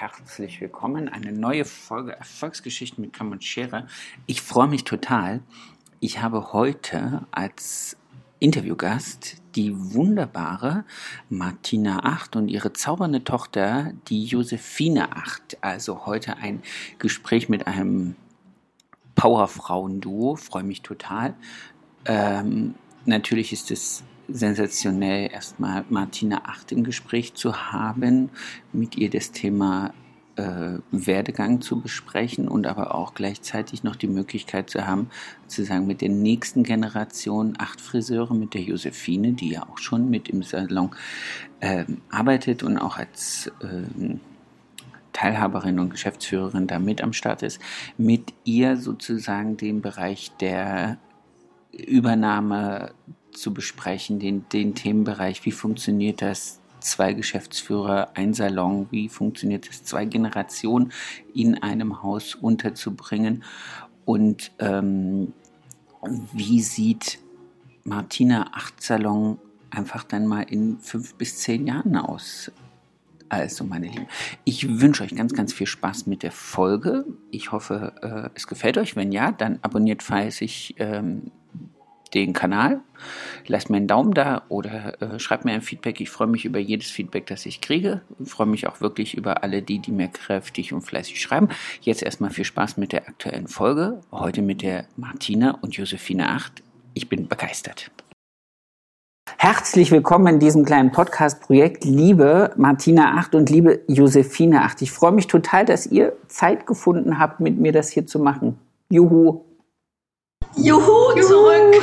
Herzlich willkommen. Eine neue Folge Erfolgsgeschichten mit Kamm und Schere. Ich freue mich total. Ich habe heute als Interviewgast die wunderbare Martina Acht und ihre zaubernde Tochter, die Josephine Acht. Also heute ein Gespräch mit einem Powerfrauen-Duo. Freue mich total. Ähm, natürlich ist es sensationell, erstmal Martina Acht im Gespräch zu haben, mit ihr das Thema äh, Werdegang zu besprechen und aber auch gleichzeitig noch die Möglichkeit zu haben, zu sagen, mit der nächsten Generation acht Friseure, mit der Josephine, die ja auch schon mit im Salon äh, arbeitet und auch als äh, Teilhaberin und Geschäftsführerin da mit am Start ist, mit ihr sozusagen den Bereich der Übernahme zu besprechen, den, den Themenbereich, wie funktioniert das, zwei Geschäftsführer, ein Salon, wie funktioniert es, zwei Generationen in einem Haus unterzubringen und ähm, wie sieht Martina Acht Salon einfach dann mal in fünf bis zehn Jahren aus. Also, meine Lieben, ich wünsche euch ganz, ganz viel Spaß mit der Folge. Ich hoffe, äh, es gefällt euch. Wenn ja, dann abonniert fleißig ähm, den Kanal. Lasst mir einen Daumen da oder äh, schreibt mir ein Feedback. Ich freue mich über jedes Feedback, das ich kriege. Ich freue mich auch wirklich über alle die, die mir kräftig und fleißig schreiben. Jetzt erstmal viel Spaß mit der aktuellen Folge. Heute mit der Martina und Josephine Acht. Ich bin begeistert. Herzlich willkommen in diesem kleinen Podcast-Projekt, liebe Martina Acht und liebe Josephine Acht. Ich freue mich total, dass ihr Zeit gefunden habt, mit mir das hier zu machen. Juhu! Juhu, Juhu. zurück.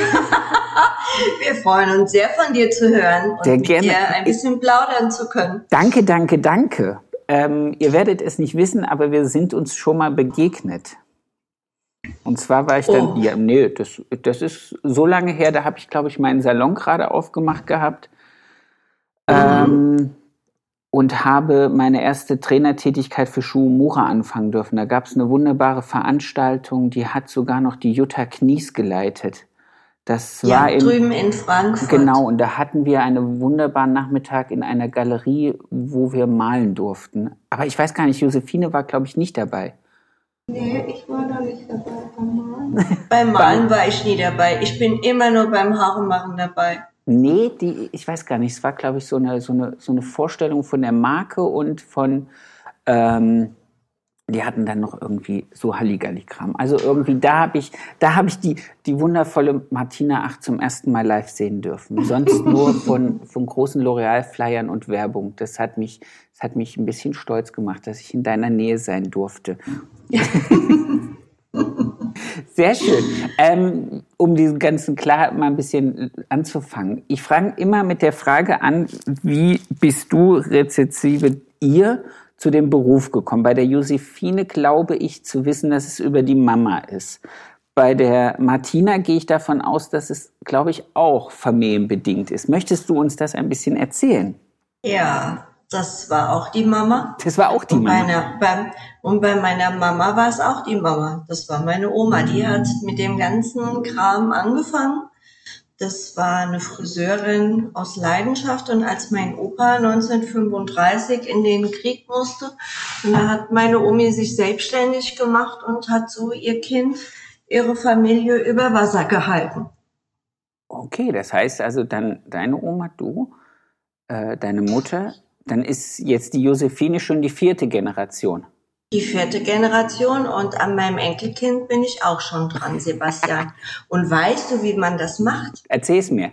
Wir freuen uns sehr von dir zu hören und sehr mit gerne. dir ein bisschen plaudern zu können. Danke, danke, danke. Ähm, ihr werdet es nicht wissen, aber wir sind uns schon mal begegnet. Und zwar war ich dann, oh. ja, nee, das, das ist so lange her, da habe ich, glaube ich, meinen Salon gerade aufgemacht gehabt. Mhm. Ähm, und habe meine erste Trainertätigkeit für Schuhmura anfangen dürfen. Da gab es eine wunderbare Veranstaltung, die hat sogar noch die Jutta Knies geleitet. Das ja, war in, drüben in Frankfurt. Genau, und da hatten wir einen wunderbaren Nachmittag in einer Galerie, wo wir malen durften. Aber ich weiß gar nicht, Josephine war, glaube ich, nicht dabei. Nee, ich war da nicht dabei beim Malen. beim Malen war ich nie dabei. Ich bin immer nur beim Haaremachen dabei. Nee, die, ich weiß gar nicht. Es war, glaube ich, so eine, so, eine, so eine Vorstellung von der Marke und von, ähm, die hatten dann noch irgendwie so Halligalli-Kram. Also irgendwie, da habe ich, da habe ich die, die wundervolle Martina Acht zum ersten Mal live sehen dürfen. Sonst nur von, von großen L'Oreal-Flyern und Werbung. Das hat mich, das hat mich ein bisschen stolz gemacht, dass ich in deiner Nähe sein durfte. Sehr schön. Ähm, um diesen ganzen klar mal ein bisschen anzufangen. Ich frage immer mit der Frage an, wie bist du rezessive ihr zu dem Beruf gekommen? Bei der Josephine glaube ich zu wissen, dass es über die Mama ist. Bei der Martina gehe ich davon aus, dass es, glaube ich, auch familienbedingt ist. Möchtest du uns das ein bisschen erzählen? Ja, das war auch die Mama. Das war auch die und Mama. Meiner, beim, und bei meiner Mama war es auch die Mama. Das war meine Oma. Die hat mit dem ganzen Kram angefangen. Das war eine Friseurin aus Leidenschaft. Und als mein Opa 1935 in den Krieg musste, da hat meine Omi sich selbstständig gemacht und hat so ihr Kind, ihre Familie über Wasser gehalten. Okay, das heißt also dann deine Oma, du, äh, deine Mutter, dann ist jetzt die Josephine schon die vierte Generation. Die vierte Generation und an meinem Enkelkind bin ich auch schon dran, Sebastian. Und weißt du, wie man das macht? Erzähl's mir.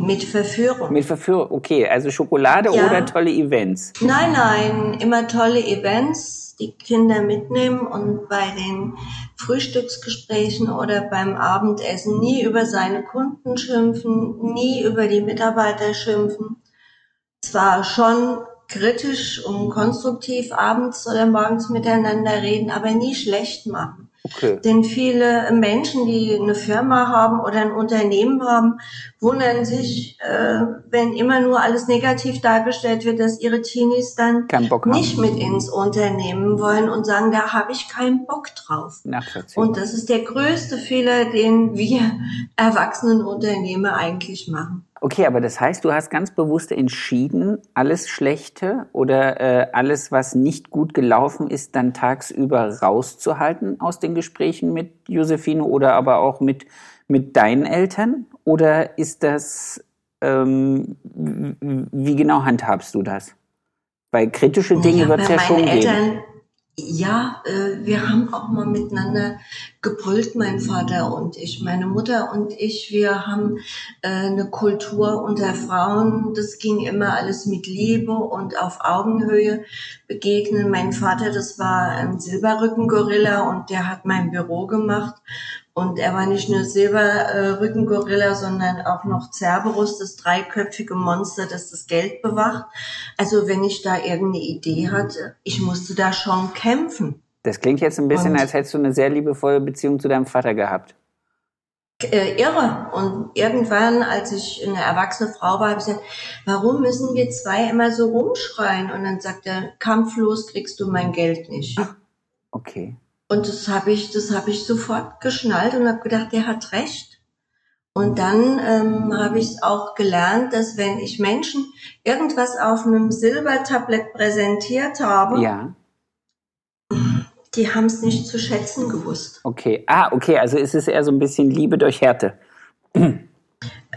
Mit Verführung. Mit Verführung, okay. Also Schokolade ja. oder tolle Events? Nein, nein, immer tolle Events, die Kinder mitnehmen und bei den Frühstücksgesprächen oder beim Abendessen nie über seine Kunden schimpfen, nie über die Mitarbeiter schimpfen zwar schon kritisch und konstruktiv abends oder morgens miteinander reden, aber nie schlecht machen. Okay. Denn viele Menschen, die eine Firma haben oder ein Unternehmen haben, wundern sich, äh, wenn immer nur alles negativ dargestellt wird, dass ihre Teenies dann nicht mit ins Unternehmen wollen und sagen, da habe ich keinen Bock drauf. Und das ist der größte Fehler, den wir erwachsenen Unternehmer eigentlich machen. Okay, aber das heißt, du hast ganz bewusst entschieden, alles Schlechte oder äh, alles, was nicht gut gelaufen ist, dann tagsüber rauszuhalten aus den Gesprächen mit Josephine oder aber auch mit, mit deinen Eltern? Oder ist das, ähm, wie genau handhabst du das? Weil kritische Dinge ja, wird es ja schon Eltern geben ja, äh, wir haben auch mal miteinander gebrüllt, mein Vater und ich. Meine Mutter und ich, wir haben äh, eine Kultur unter Frauen. Das ging immer alles mit Liebe und auf Augenhöhe begegnen. Mein Vater, das war ein Silberrückengorilla und der hat mein Büro gemacht. Und er war nicht nur Silberrückengorilla, sondern auch noch Cerberus, das dreiköpfige Monster, das das Geld bewacht. Also wenn ich da irgendeine Idee hatte, ich musste da schon kämpfen. Das klingt jetzt ein bisschen, und, als hättest du eine sehr liebevolle Beziehung zu deinem Vater gehabt. Äh, irre. Und irgendwann, als ich eine erwachsene Frau war, habe ich gesagt, warum müssen wir zwei immer so rumschreien? Und dann sagt er, kampflos kriegst du mein Geld nicht. Okay. Und das habe ich, das habe ich sofort geschnallt und habe gedacht, der hat recht. Und dann ähm, habe ich auch gelernt, dass wenn ich Menschen irgendwas auf einem Silbertablett präsentiert habe, ja. die haben es nicht zu schätzen gewusst. Okay, ah, okay, also ist es eher so ein bisschen Liebe durch Härte.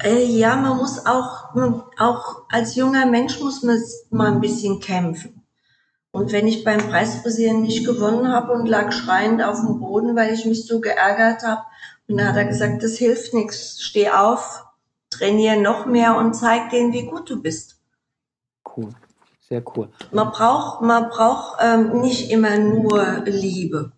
Äh, ja, man muss auch, auch als junger Mensch muss man mal ein bisschen kämpfen. Und wenn ich beim Preisfrisieren nicht gewonnen habe und lag schreiend auf dem Boden, weil ich mich so geärgert habe, und dann hat er gesagt, das hilft nichts, steh auf, trainiere noch mehr und zeig denen, wie gut du bist. Cool, sehr cool. Man braucht, man braucht ähm, nicht immer nur Liebe.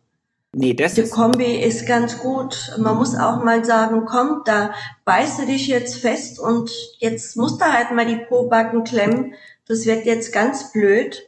Nee, das Die ist Kombi ist ganz gut. Man muss auch mal sagen, komm, da beißt du dich jetzt fest und jetzt musst du halt mal die Pobacken klemmen. Das wird jetzt ganz blöd.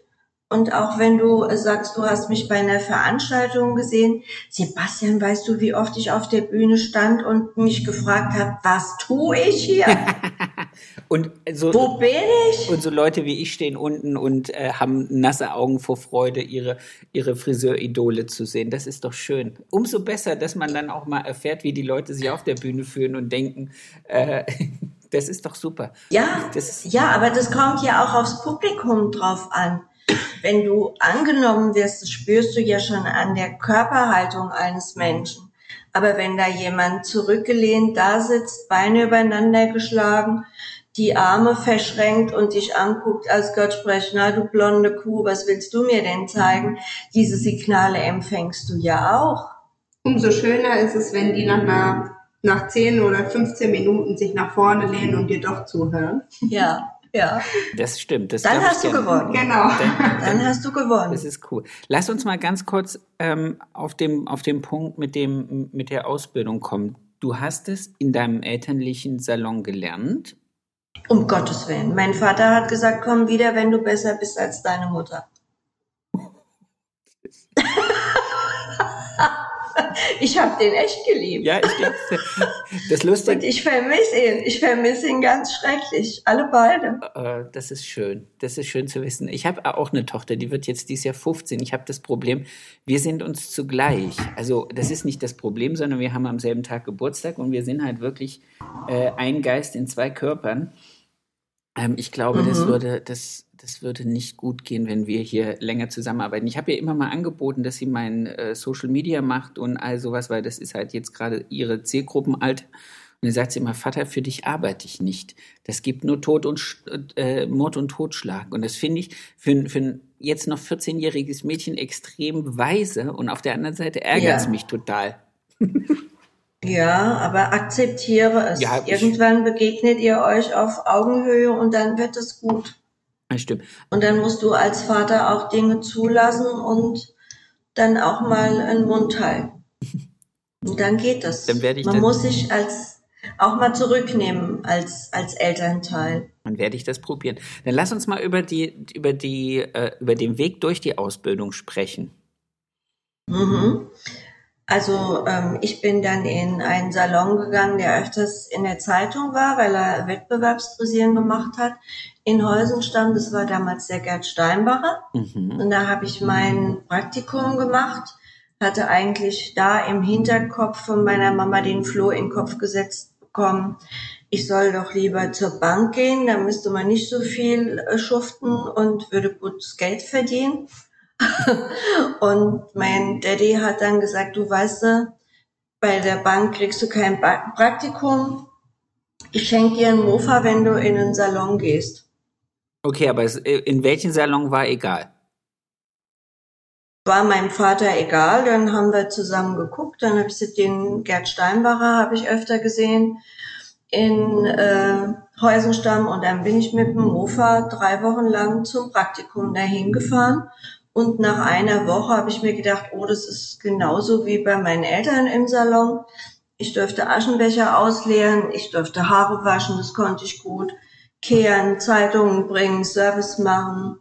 Und auch wenn du sagst, du hast mich bei einer Veranstaltung gesehen, Sebastian, weißt du, wie oft ich auf der Bühne stand und mich gefragt habe, was tue ich hier? und so, Wo bin ich? Und so Leute wie ich stehen unten und äh, haben nasse Augen vor Freude, ihre, ihre Friseuridole zu sehen. Das ist doch schön. Umso besser, dass man dann auch mal erfährt, wie die Leute sich auf der Bühne fühlen und denken, äh, das ist doch super. Ja, ja, aber das kommt ja auch aufs Publikum drauf an. Wenn du angenommen wirst, das spürst du ja schon an der Körperhaltung eines Menschen. Aber wenn da jemand zurückgelehnt da sitzt, Beine übereinander geschlagen, die Arme verschränkt und dich anguckt, als Gott spricht, na du blonde Kuh, was willst du mir denn zeigen? Diese Signale empfängst du ja auch. Umso schöner ist es, wenn die nach einer, nach 10 oder 15 Minuten sich nach vorne lehnen und dir doch zuhören. Ja. Ja. Das stimmt. Das Dann hast du gerne. gewonnen. Genau. Dann, Dann, hast du gewonnen. Das ist cool. Lass uns mal ganz kurz ähm, auf, dem, auf dem Punkt mit, dem, mit der Ausbildung kommen. Du hast es in deinem elterlichen Salon gelernt. Um Gottes Willen. Mein Vater hat gesagt, komm wieder, wenn du besser bist als deine Mutter. Ich habe den echt geliebt. Ja, ich glaube, das Lustige. Und ich vermisse ihn. Ich vermisse ihn ganz schrecklich. Alle beide. Äh, das ist schön. Das ist schön zu wissen. Ich habe auch eine Tochter, die wird jetzt dieses Jahr 15. Ich habe das Problem, wir sind uns zugleich. Also das ist nicht das Problem, sondern wir haben am selben Tag Geburtstag und wir sind halt wirklich äh, ein Geist in zwei Körpern. Ähm, ich glaube, mhm. das würde, das das würde nicht gut gehen, wenn wir hier länger zusammenarbeiten. Ich habe ihr immer mal angeboten, dass sie mein äh, Social Media macht und all sowas, weil das ist halt jetzt gerade ihre Zielgruppenalter. Und dann sagt sie immer, Vater, für dich arbeite ich nicht. Das gibt nur Tod und äh, Mord und Totschlag. Und das finde ich für, für ein jetzt noch 14-jähriges Mädchen extrem weise und auf der anderen Seite ärgert es ja. mich total. Ja, aber akzeptiere es. Ja, Irgendwann begegnet ihr euch auf Augenhöhe und dann wird es gut. Das stimmt. Und dann musst du als Vater auch Dinge zulassen und dann auch mal einen Mund halten. Und dann geht das. Dann werde ich Man muss sich als auch mal zurücknehmen als als Elternteil. Dann werde ich das probieren. Dann lass uns mal über die, über die, äh, über den Weg durch die Ausbildung sprechen. Mhm. Also ähm, ich bin dann in einen Salon gegangen, der öfters in der Zeitung war, weil er Wettbewerbsfrisieren gemacht hat. In Heusenstamm, das war damals der Gerd Steinbacher. Mhm. Und da habe ich mein Praktikum gemacht, hatte eigentlich da im Hinterkopf von meiner Mama den Floh in den Kopf gesetzt bekommen, ich soll doch lieber zur Bank gehen, da müsste man nicht so viel äh, schuften und würde gutes Geld verdienen. und mein Daddy hat dann gesagt, du weißt du, bei der Bank kriegst du kein Praktikum. Ich schenke dir einen Mofa, wenn du in den Salon gehst. Okay, aber es, äh, in welchen Salon war egal? War meinem Vater egal, dann haben wir zusammen geguckt, dann habe ich den Gerd Steinbacher habe ich öfter gesehen in äh, Heusenstamm und dann bin ich mit dem Mofa drei Wochen lang zum Praktikum dahin gefahren und nach einer Woche habe ich mir gedacht, oh, das ist genauso wie bei meinen Eltern im Salon. Ich durfte Aschenbecher ausleeren, ich durfte Haare waschen, das konnte ich gut. Kehren, Zeitungen bringen, Service machen,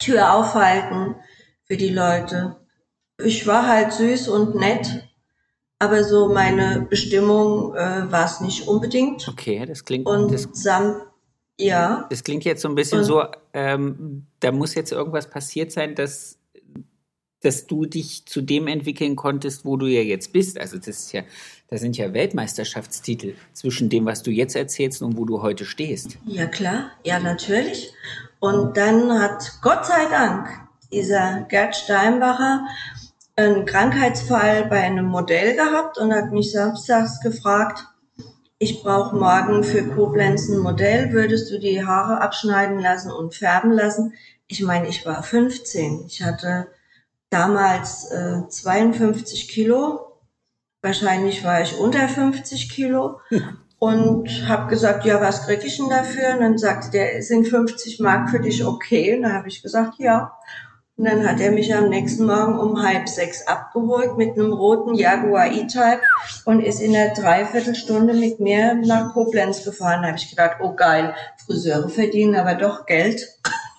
Tür aufhalten für die Leute. Ich war halt süß und nett, aber so meine Bestimmung äh, war es nicht unbedingt. Okay, das klingt. Und das, samt ja. Das klingt jetzt so ein bisschen Und- so, ähm, da muss jetzt irgendwas passiert sein, dass, dass du dich zu dem entwickeln konntest, wo du ja jetzt bist. Also das ist ja, da sind ja Weltmeisterschaftstitel zwischen dem, was du jetzt erzählst und wo du heute stehst. Ja, klar. Ja, natürlich. Und dann hat Gott sei Dank dieser Gerd Steinbacher einen Krankheitsfall bei einem Modell gehabt und hat mich samstags gefragt, ich brauche morgen für Koblenz ein Modell, würdest du die Haare abschneiden lassen und färben lassen? Ich meine, ich war 15. Ich hatte damals äh, 52 Kilo. Wahrscheinlich war ich unter 50 Kilo und habe gesagt, ja, was krieg ich denn dafür? Und dann sagte der, sind 50 Mark für dich okay? Und dann habe ich gesagt, ja. Und dann hat er mich am nächsten Morgen um halb sechs abgeholt mit einem roten Jaguar E-Type und ist in einer Dreiviertelstunde mit mir nach Koblenz gefahren. Da habe ich gedacht, oh geil, Friseure verdienen aber doch Geld.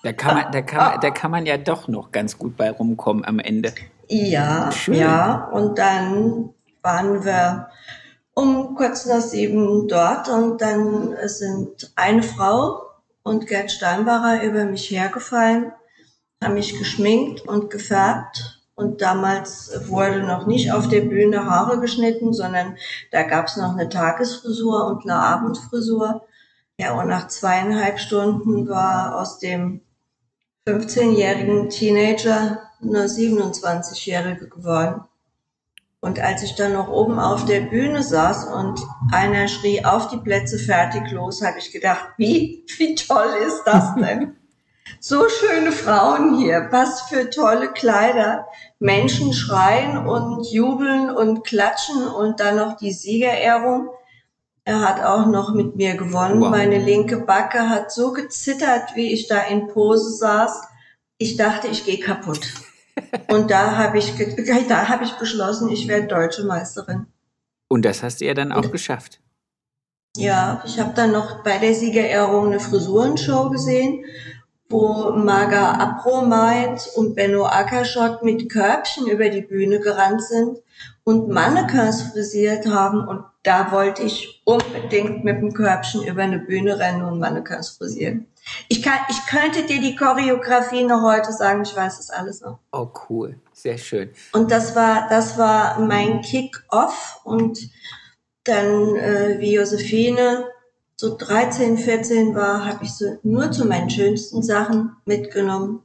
Da kann man, da kann man, da kann man ja doch noch ganz gut bei rumkommen am Ende. Ja, Schön. ja. Und dann waren wir um kurz nach sieben dort und dann sind eine Frau und Gerd Steinbacher über mich hergefallen, haben mich geschminkt und gefärbt. Und damals wurde noch nicht auf der Bühne Haare geschnitten, sondern da gab es noch eine Tagesfrisur und eine Abendfrisur. Ja, und nach zweieinhalb Stunden war aus dem 15-jährigen Teenager eine 27-jährige geworden. Und als ich dann noch oben auf der Bühne saß und einer schrie auf die Plätze fertig los, habe ich gedacht, wie, wie toll ist das denn? So schöne Frauen hier, was für tolle Kleider. Menschen schreien und jubeln und klatschen und dann noch die Siegerehrung. Er hat auch noch mit mir gewonnen. Wow. Meine linke Backe hat so gezittert, wie ich da in Pose saß. Ich dachte, ich gehe kaputt. Und da habe ich, da habe ich beschlossen, ich werde deutsche Meisterin. Und das hast du ja dann auch geschafft. Ja, ich habe dann noch bei der Siegerehrung eine Frisurenshow gesehen, wo Marga Abromeit und Benno Ackerschott mit Körbchen über die Bühne gerannt sind und Mannequins frisiert haben. Und da wollte ich unbedingt mit dem Körbchen über eine Bühne rennen und Mannequins frisieren. Ich, kann, ich könnte dir die Choreografie noch heute sagen, ich weiß das alles noch. Oh, cool. Sehr schön. Und das war, das war mein Kick-Off. Und dann, äh, wie Josephine so 13, 14 war, habe ich so nur zu meinen schönsten Sachen mitgenommen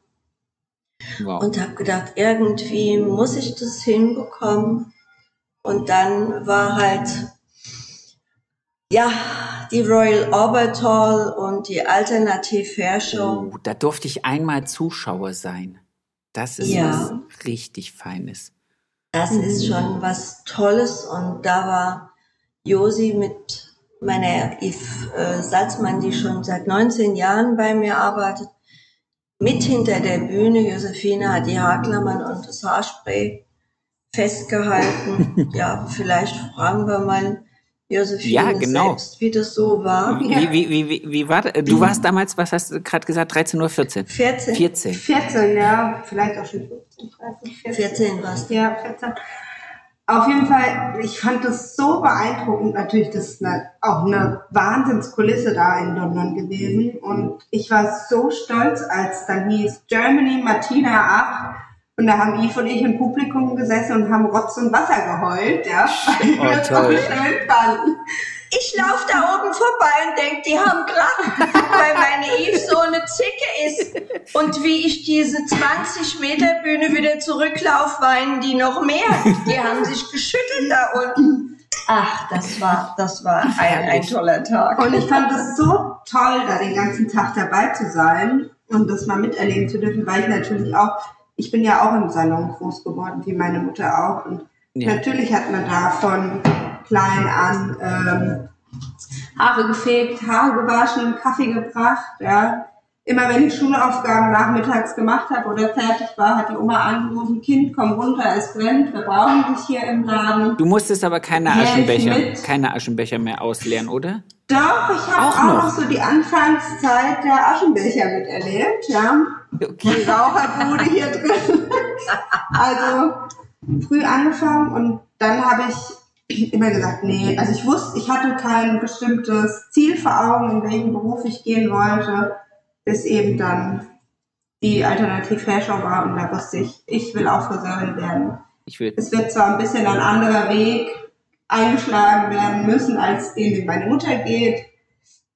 Wow. und habe gedacht, irgendwie muss ich das hinbekommen. Und dann war halt, ja, die Royal Albert Hall und die Alternative Fair Show. Oh, da durfte ich einmal Zuschauer sein. Das ist Ja. was richtig Feines. Das ist schon was Tolles und da war Josi mit meiner Yves äh, Salzmann, die schon seit 19 Jahren bei mir arbeitet, mit hinter der Bühne. Josephine hat die Haarklammern und das Haarspray festgehalten. ja, vielleicht fragen wir mal Josephine Ja, genau. selbst, wie das so war. Wie, wie, wie, wie, wie war das? Du warst damals, was hast du gerade gesagt, 13 oder 14? 14. 14. 14, ja, vielleicht auch schon 15, 13, 14 warst du. Ja, 14. Auf jeden Fall, ich fand das so beeindruckend. Natürlich, das ist eine, auch eine Wahnsinnskulisse da in London gewesen. Und ich war so stolz, als dann hieß Germany Martina 8. Und da haben Yves und ich im Publikum gesessen und haben Rotz und Wasser geheult, ja. Weil wir das so toll. schön fanden. Ich laufe da oben vorbei und denke, die haben Krach, weil meine Eve so eine Zicke ist. Und wie ich diese 20 Meter Bühne wieder zurücklaufe, weinen die noch mehr. Die haben sich geschüttelt da unten. Ach, das war, das war ein, ein toller Tag. Und ich fand es so toll, da den ganzen Tag dabei zu sein und das mal miterleben zu dürfen, weil ich natürlich auch, ich bin ja auch im Salon groß geworden, wie meine Mutter auch. Und Ja. natürlich hat man da von klein an ähm, Haare gefegt, Haare gewaschen, Kaffee gebracht. Ja. Immer wenn ich Schulaufgaben nachmittags gemacht habe oder fertig war, hat die Oma angerufen, Kind, komm runter, es brennt, wir brauchen dich hier im Laden. Du musstest aber keine Aschenbecher, keine Aschenbecher mehr ausleeren, oder? Doch, ich habe Auch auch, noch? noch so die Anfangszeit der Aschenbecher miterlebt, ja. Die Okay. Raucherbude hier drin. Also früh angefangen und dann habe ich immer gesagt, nee, also ich wusste, ich hatte kein bestimmtes Ziel vor Augen, in welchen Beruf ich gehen wollte, bis eben dann die Alternativ-Fair-Show war und da wusste ich, ich will auch Friseurin werden. Ich will. Es wird zwar ein bisschen ein anderer Weg eingeschlagen werden müssen, als den, den meine Mutter geht,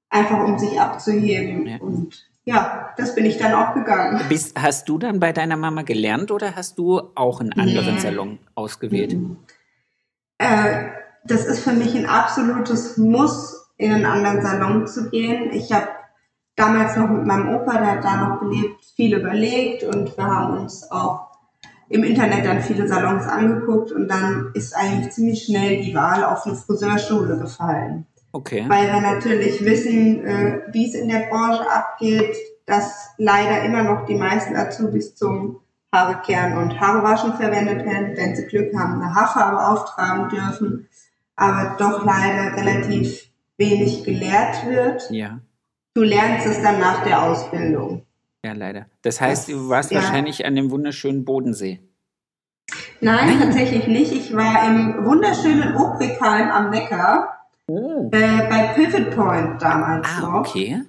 einfach um sich abzuheben. Ja. Und ja, das bin ich dann auch gegangen. Bist, hast du dann bei deiner Mama gelernt oder hast du auch einen anderen Nee. Salon ausgewählt? Äh, das ist für mich ein absolutes Muss, in einen anderen Salon zu gehen. Ich habe damals noch mit meinem Opa, der hat da noch gelebt, viel überlegt und wir haben uns auch im Internet dann viele Salons angeguckt und dann ist eigentlich ziemlich schnell die Wahl auf eine Friseurschule gefallen. Okay. weil wir natürlich wissen, äh, wie es in der Branche abgeht, dass leider immer noch die meisten Azubis zum Haarekehren und Haarewaschen verwendet werden, wenn sie Glück haben, eine Haarfarbe auftragen dürfen, aber doch leider relativ wenig gelehrt wird. Ja. Du lernst es dann nach der Ausbildung. Ja, leider. Das heißt, du warst Ja. wahrscheinlich an dem wunderschönen Bodensee. Nein, tatsächlich nicht. Ich war im wunderschönen Obrigheim am Neckar, Oh. äh, bei Pivot Point damals Ah, noch. okay.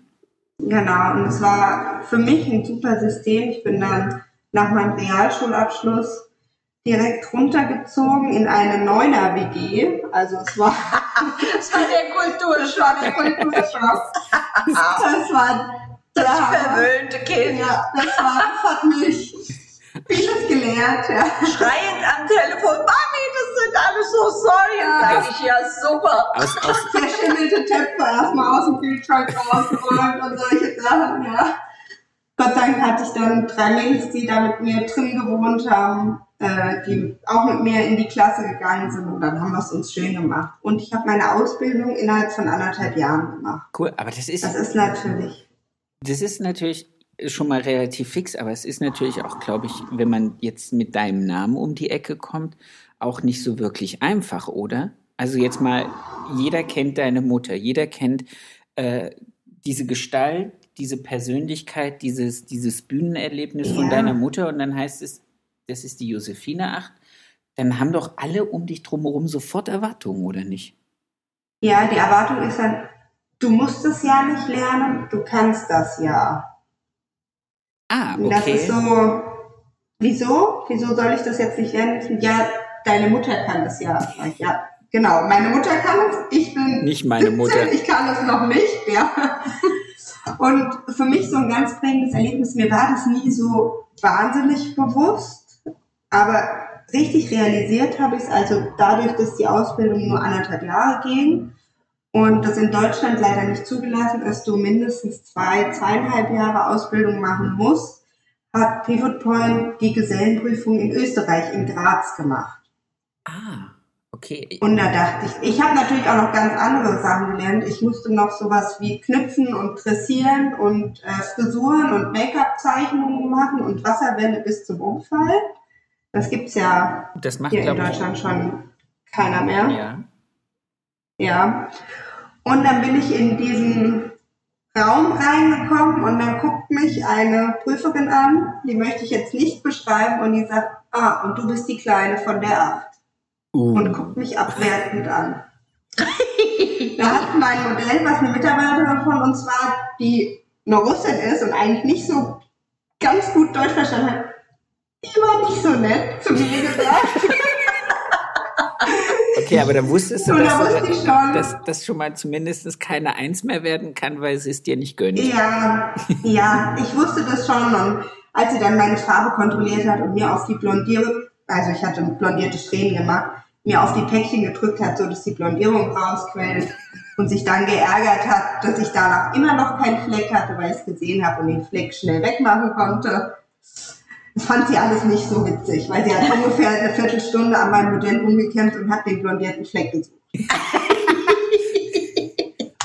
Genau, und es war für mich ein super System. Ich bin dann nach meinem Realschulabschluss direkt runtergezogen in eine Neuner-WG. Also es war, Das war der das war der Kulturschock. Das war Das verwöhnte Kind. Ja, das war, das hat mich vieles gelehrt. Ja. Schreiend am Telefon, Mami, das sind alles so Säulen. Sag ich, ja, super. Aus, aus, Verschimmelte Töpfe erstmal aus dem Kühlschrank rausgeräumt und solche Sachen, ja. Gott sei Dank hatte ich dann drei Mädels, die da mit mir drin gewohnt haben, äh, die auch mit mir in die Klasse gegangen sind und dann haben wir es uns schön gemacht. Und ich habe meine Ausbildung innerhalb von anderthalb Jahren gemacht. cool. Aber das ist, Das ist natürlich, das ist natürlich schon mal relativ fix, aber es ist natürlich auch, glaube ich, wenn man jetzt mit deinem Namen um die Ecke kommt, auch nicht so wirklich einfach, oder? Also jetzt mal, jeder kennt deine Mutter, jeder kennt äh, diese Gestalt, diese Persönlichkeit, dieses, dieses Bühnenerlebnis von Ja. deiner Mutter und dann heißt es, das ist die Josephine 8. Dann haben doch alle um dich drumherum sofort Erwartungen, oder nicht? ja, die Erwartung ist dann, du musst es ja nicht lernen, du kannst das ja. Ah, Und Das ist okay. so, wieso? Wieso soll ich das jetzt nicht lernen? Ja, deine Mutter kann das ja. Ja, genau, meine Mutter kann es, ich bin Nicht meine 17, Mutter. ich kann es noch nicht, ja. Und für mich so ein ganz prägendes Erlebnis, mir war das nie so wahnsinnig bewusst, aber richtig realisiert habe ich es, also dadurch, dass die Ausbildung nur anderthalb Jahre ging und das in Deutschland leider nicht zugelassen ist, du mindestens zwei, zweieinhalb Jahre Ausbildung machen musst, hat Pivot Point die Gesellenprüfung in Österreich, in Graz gemacht. Ah, okay. Und da dachte ich, ich habe natürlich auch noch ganz andere Sachen gelernt. Ich musste noch sowas wie Knüpfen und Dressieren und äh, Frisuren und Make-up-Zeichnungen machen und Wasserwände bis zum Unfall. Das gibt's ja Das macht, hier in glaube ich, Deutschland schon keiner mehr. ja. Ja. Und dann bin ich in diesen Raum reingekommen und dann guckt mich eine Prüferin an, die möchte ich jetzt nicht beschreiben und die sagt, ah, und du bist die Kleine von der Acht. Uh. Und guckt mich abwertend an. da hat mein Modell, was eine Mitarbeiterin von uns war, die eine Russin ist und eigentlich nicht so ganz gut Deutsch verstanden hat, die war nicht so nett zu mir gesagt. Okay, aber da wusstest du, dass, da wusste ich schon. dass das schon mal zumindest keine Eins mehr werden kann, weil sie es dir nicht gönnt. Ja, ja, ich wusste das schon. Und als sie dann meine Farbe kontrolliert hat und mir auf die Blondierung, also ich hatte blondierte Strähnen gemacht, mir auf die Päckchen gedrückt hat, so dass die Blondierung rausquellt und sich dann geärgert hat, dass ich danach immer noch keinen Fleck hatte, weil ich es gesehen habe und den Fleck schnell wegmachen konnte. Das fand sie alles nicht so witzig, weil sie hat ungefähr eine Viertelstunde an meinem Modell rumgekämpft und hat den blondierten Fleck gesucht.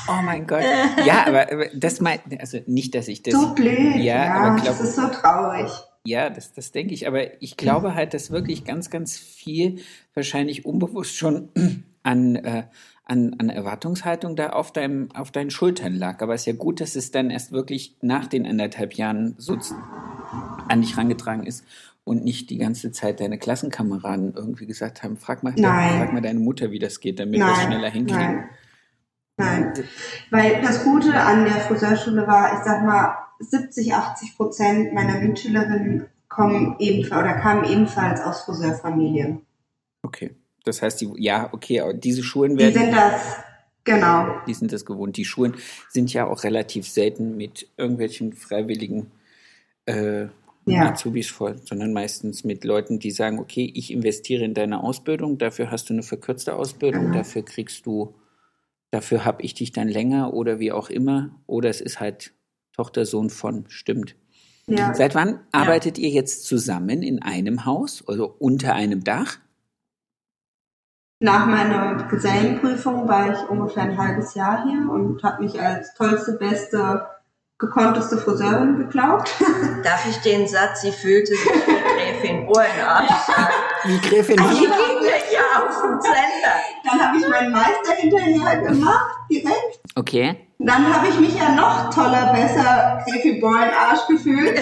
Oh mein Gott. Ja, aber, aber das meint, also nicht, dass ich das. So blöd. Ja, Ja, aber glaub- das ist so traurig. Ja, das, das denke ich. Aber ich glaube halt, dass wirklich ganz, ganz viel wahrscheinlich unbewusst schon an, äh, an, an Erwartungshaltung da auf, deinem, auf deinen Schultern lag. Aber es ist ja gut, dass es dann erst wirklich nach den anderthalb Jahren so an dich rangetragen ist und nicht die ganze Zeit deine Klassenkameraden irgendwie gesagt haben, frag mal, Nein. frag mal deine Mutter, wie das geht, damit wir es schneller hinkriegen. Nein. Nein. Weil das Gute an der Friseurschule war, ich sag mal, 70, 80 Prozent meiner Mitschülerinnen kommen ebenfalls oder kamen ebenfalls aus Friseurfamilien. Okay. Das heißt, die, ja, okay, diese Schulen Die werden. sind das, genau. Die sind das gewohnt. Die Schulen sind ja auch relativ selten mit irgendwelchen freiwilligen äh, Ja. Azubis voll, sondern meistens mit Leuten, die sagen, okay, ich investiere in deine Ausbildung, dafür hast du eine verkürzte Ausbildung, Mhm. dafür kriegst du, dafür habe ich dich dann länger oder wie auch immer. Oder es ist halt Tochter, Sohn von, stimmt. Ja. Seit wann arbeitet ihr jetzt zusammen in einem Haus, also unter einem Dach? Nach meiner Gesellenprüfung war ich ungefähr ein halbes Jahr hier und habe mich als tollste, beste, gekonnteste Friseurin geglaubt. Darf ich den Satz, sie fühlte sich wie Gräfin Ohrenarsch sagen? Wie Gräfin Die wie? ging mir ja auf den Sender. Dann habe ich meinen Meister hinterher gemacht, direkt. Okay. Dann habe ich mich ja noch toller, besser Gräfin Arsch gefühlt.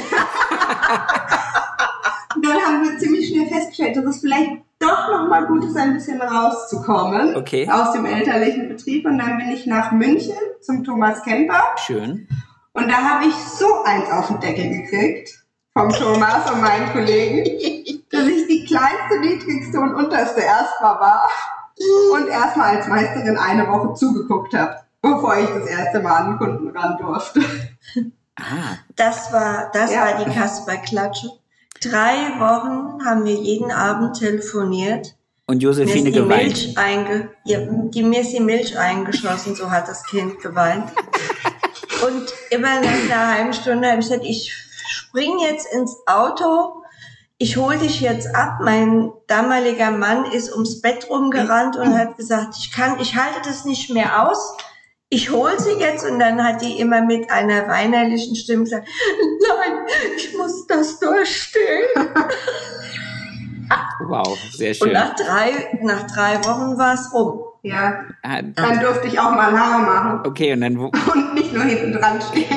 Und dann haben wir ziemlich schnell festgestellt, dass es vielleicht doch nochmal gut ist, ein bisschen rauszukommen Okay. aus dem elterlichen Betrieb. Und dann bin ich nach München zum Thomas Kemper. Schön. Und da habe ich so eins auf den Deckel gekriegt vom Thomas und meinen Kollegen, dass ich die kleinste, niedrigste und unterste erstmal war und erstmal als Meisterin eine Woche zugeguckt habe, bevor ich das erste Mal an den Kunden ran durfte. Ah, Das war, das Ja. war die Kasperklatsche. Drei Wochen haben wir jeden Abend telefoniert. Und Mir Josephine die geweint. Milch, einge, ja, die, mir ist die Milch eingeschossen, so hat das Kind geweint. Und immer nach einer halben Stunde habe ich gesagt, ich spring jetzt ins Auto, ich hol dich jetzt ab. Mein damaliger Mann ist ums Bett rumgerannt und hat gesagt, ich kann, ich halte das nicht mehr aus. Ich hol sie jetzt und dann hat die immer mit einer weinerlichen Stimme gesagt, nein, ich muss das durchstehen. Wow, sehr Und schön. nach drei, nach drei Wochen war es rum. Ja, Ah, dann durfte ich auch mal Haare machen okay, und dann wo, und nicht nur hinten dran stehen.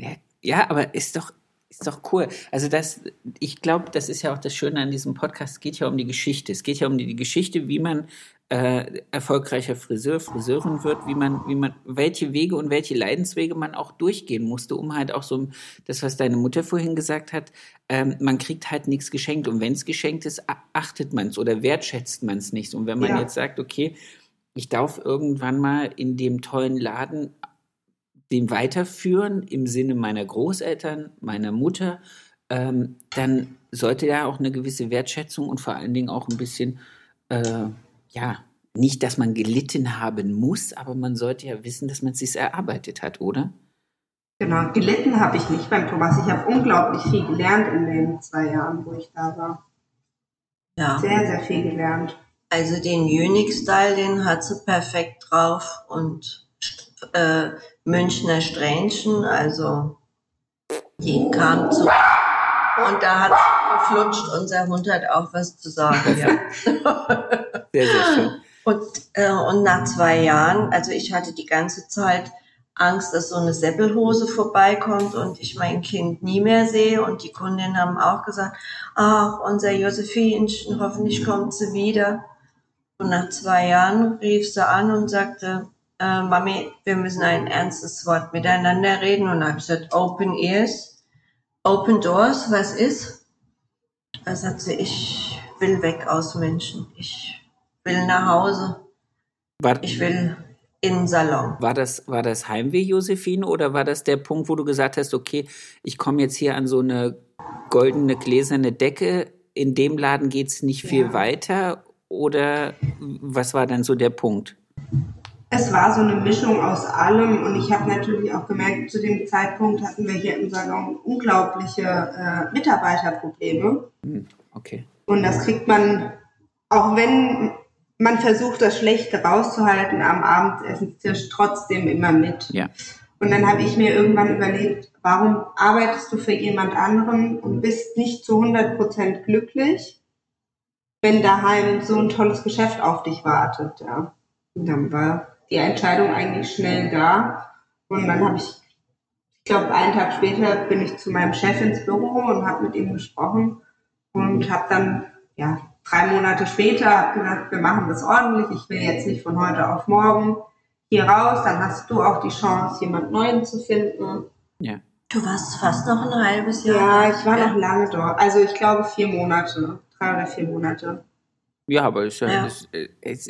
Ja, ja, aber ist doch, ist doch cool. Also das, ich glaube, das ist ja auch das Schöne an diesem Podcast. Es geht ja um die Geschichte. Es geht ja um die, die Geschichte, wie man äh, erfolgreicher Friseur, Friseurin wird, wie man, wie man, welche Wege und welche Leidenswege man auch durchgehen musste, um halt auch so das, was deine Mutter vorhin gesagt hat, ähm, man kriegt halt nichts geschenkt. Und wenn es geschenkt ist, achtet man es oder wertschätzt man es nicht. Und wenn man Ja. jetzt sagt, okay, ich darf irgendwann mal in dem tollen Laden den weiterführen im Sinne meiner Großeltern, meiner Mutter, ähm, dann sollte da auch eine gewisse Wertschätzung und vor allen Dingen auch ein bisschen, äh, ja, nicht, dass man gelitten haben muss, aber man sollte ja wissen, dass man es sich erarbeitet hat, oder? Genau, gelitten habe ich nicht beim Thomas. Ich habe unglaublich viel gelernt in den zwei Jahren, wo ich da war. Ja. Sehr, sehr viel gelernt. Also den Unique-Style, den hat sie perfekt drauf und äh, Münchner Strähnchen, also die kam zu. Und da hat geflutscht, unser Hund hat auch was zu sagen. Ja. Sehr, sehr schön. Und, äh, und nach zwei Jahren, also ich hatte die ganze Zeit Angst, dass so eine Seppelhose vorbeikommt und ich mein Kind nie mehr sehe. Und die Kundinnen haben auch gesagt, ach, unser Josephinchen, hoffentlich kommt sie wieder. Und nach zwei Jahren rief sie an und sagte, äh, Mami, wir müssen ein ernstes Wort miteinander reden. Und habe ich gesagt, Open Ears, Open Doors, was ist? Da sagt sie, ich will weg aus München. Ich will nach Hause. War, Ich will in den Salon. war, das, war das Heimweh, Josephine, oder war das der Punkt, wo du gesagt hast, okay, ich komme jetzt hier an so eine goldene, gläserne Decke, in dem Laden geht's nicht viel Ja. weiter? Oder was war dann so der Punkt? Es war so eine Mischung aus allem und ich habe natürlich auch gemerkt, zu dem Zeitpunkt hatten wir hier im Salon unglaubliche äh, Mitarbeiterprobleme. Hm, okay. Und das kriegt man, auch wenn man versucht, das Schlechte rauszuhalten am Abendessenstisch, trotzdem immer mit. Ja. Und dann habe ich mir irgendwann überlegt, warum arbeitest du für jemand anderen und bist nicht zu 100% glücklich, wenn daheim so ein tolles Geschäft auf dich wartet. Ja. Und dann war die Entscheidung eigentlich schnell da. Und dann habe ich, ich glaube, einen Tag später bin ich zu meinem Chef ins Büro und habe mit ihm gesprochen und habe dann, ja, drei Monate später gesagt, wir machen das ordentlich. Ich will jetzt nicht von heute auf morgen hier raus. Dann hast du auch die Chance, jemand Neuen zu finden. Ja. Du warst fast noch ein halbes Jahr. Ja, ich war noch lange dort. Also ich glaube vier Monate, drei oder vier Monate. Ja, aber ist ja, Ja. Es, äh, es,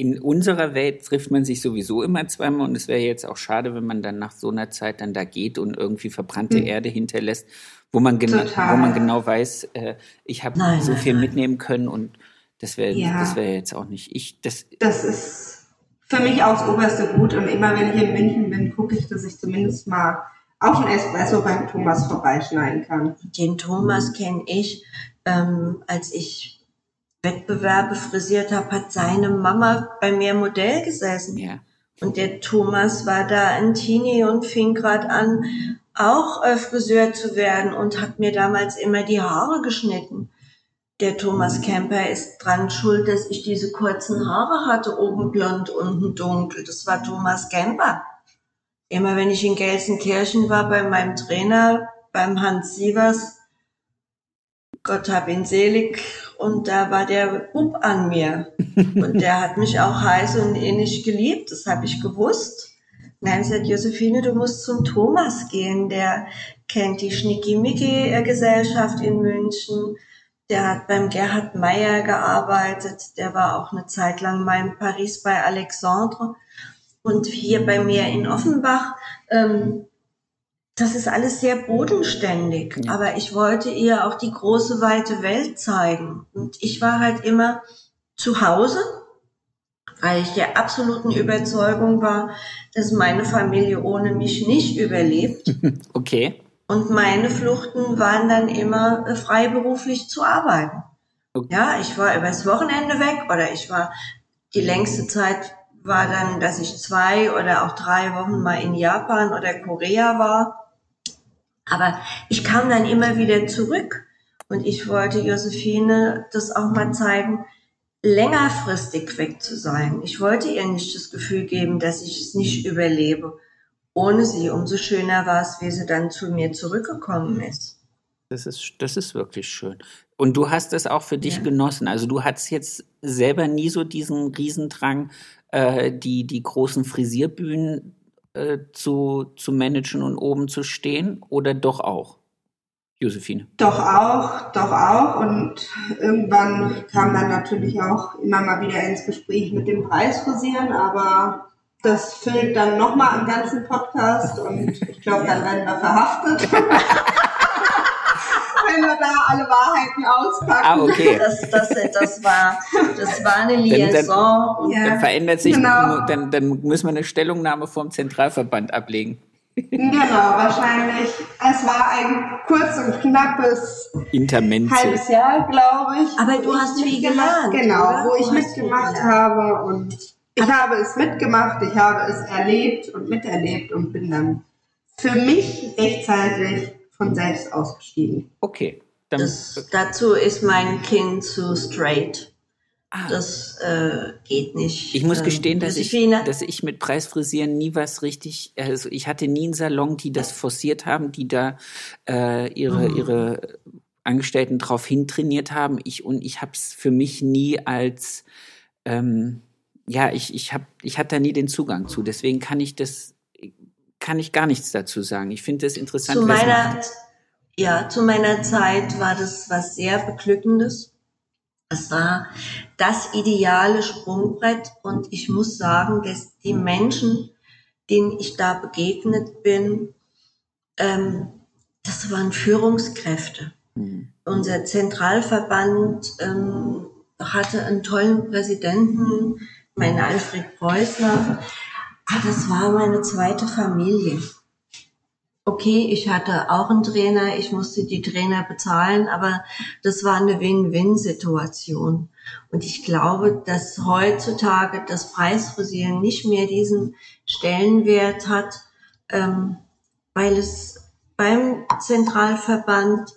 in unserer Welt trifft man sich sowieso immer zweimal und es wäre jetzt auch schade, wenn man dann nach so einer Zeit dann da geht und irgendwie verbrannte Hm. Erde hinterlässt, wo man genau, Total. wo man genau weiß, äh, ich habe so viel nein. mitnehmen können und das wäre Ja. das wäre jetzt auch nicht ich. Das Das ist für mich auch das oberste Gut. Und immer wenn ich in München bin, gucke ich, dass ich zumindest mal auf ein Espresso beim Thomas vorbeischneiden kann. Den Thomas kenne ich, ähm, als ich Wettbewerbe frisiert habe, hat seine Mama bei mir Modell gesessen. ja Und der Thomas war da ein Teenie und fing gerade an, auch äh, Friseur zu werden und hat mir damals immer die Haare geschnitten. Der Thomas Kemper ist dran schuld, dass ich diese kurzen Haare hatte, oben blond, unten dunkel. Das war Thomas Kemper. Immer wenn ich in Gelsenkirchen war bei meinem Trainer, beim Hans Sievers, Gott hab ihn selig, und da war der Bub an mir. Und der hat mich auch heiß und innig geliebt, das habe ich gewusst. Nein, sagt Josephine, du musst zum Thomas gehen, der kennt die Schnicki-Micki-Gesellschaft in München. Der hat beim Gerhard Meyer gearbeitet, der war auch eine Zeit lang mal in Paris bei Alexandre und hier bei mir in Offenbach. Ähm, das ist alles sehr bodenständig, Ja. aber ich wollte ihr auch die große, weite Welt zeigen. Und ich war halt immer zu Hause, weil ich der absoluten Überzeugung war, dass meine Familie ohne mich nicht überlebt. okay Und meine Fluchten waren dann immer äh, freiberuflich zu arbeiten. Okay. Ja, ich war übers Wochenende weg oder ich war, die längste Zeit war dann, dass ich zwei oder auch drei Wochen mal in Japan oder Korea war. Aber ich kam dann immer wieder zurück und ich wollte Josephine das auch mal zeigen, längerfristig weg zu sein. Ich wollte ihr nicht das Gefühl geben, dass ich es nicht überlebe. Ohne sie, umso schöner war es, wie sie dann zu mir zurückgekommen ist. Das ist, das ist wirklich schön. Und du hast es auch für dich Ja. genossen. Also du hattest jetzt selber nie so diesen Riesendrang, äh, die, die großen Frisierbühnen äh, zu, zu managen und oben zu stehen oder doch auch, Josephine? Doch auch, doch auch. Und irgendwann kam dann natürlich auch immer mal wieder ins Gespräch mit dem Preisfrisieren, aber das füllt dann nochmal einen ganzen Podcast und ich glaube, dann werden wir verhaftet. Wenn wir da alle Wahrheiten auspacken. Ah, okay. Das, das, das, war, das war eine dann- Liaison. und Ja. Dann verändert sich, Genau. dann, dann müssen wir eine Stellungnahme vom Zentralverband ablegen. Genau, wahrscheinlich. Es war ein kurz und knappes Intermenze. halbes Jahr, glaube ich. Aber du hast viel gelernt, Genau, oder? wo ich Du mitgemacht habe und ich habe es mitgemacht, ich habe es erlebt und miterlebt und bin dann für mich rechtzeitig von selbst ausgestiegen. Okay. Dann, Das, dazu ist mein Kind zu straight. Ah. Das äh, geht nicht. Ich muss gestehen, ähm, dass ich, dass ich mit Preisfrisieren nie was richtig, also ich hatte nie einen Salon, die das forciert haben, die da äh, ihre, mhm. ihre Angestellten drauf hintrainiert haben. Ich und ich habe es für mich nie als ähm, ja, ich, ich habe ich hatte da nie den Zugang zu. Deswegen kann ich das kann ich gar nichts dazu sagen. Ich finde es interessant. Zu meiner, ja, zu meiner Zeit war das was sehr Beglückendes. Es war das ideale Sprungbrett und ich muss sagen, dass die Menschen, denen ich da begegnet bin, ähm, das waren Führungskräfte. Mhm. Unser Zentralverband ähm, hatte einen tollen Präsidenten, mein Alfred Preußler. Ah, das war meine zweite Familie okay, ich hatte auch einen Trainer, ich musste die Trainer bezahlen, aber das war eine Win-Win-Situation. Und ich glaube, dass heutzutage das Preisfrisieren nicht mehr diesen Stellenwert hat, ähm, weil es beim Zentralverband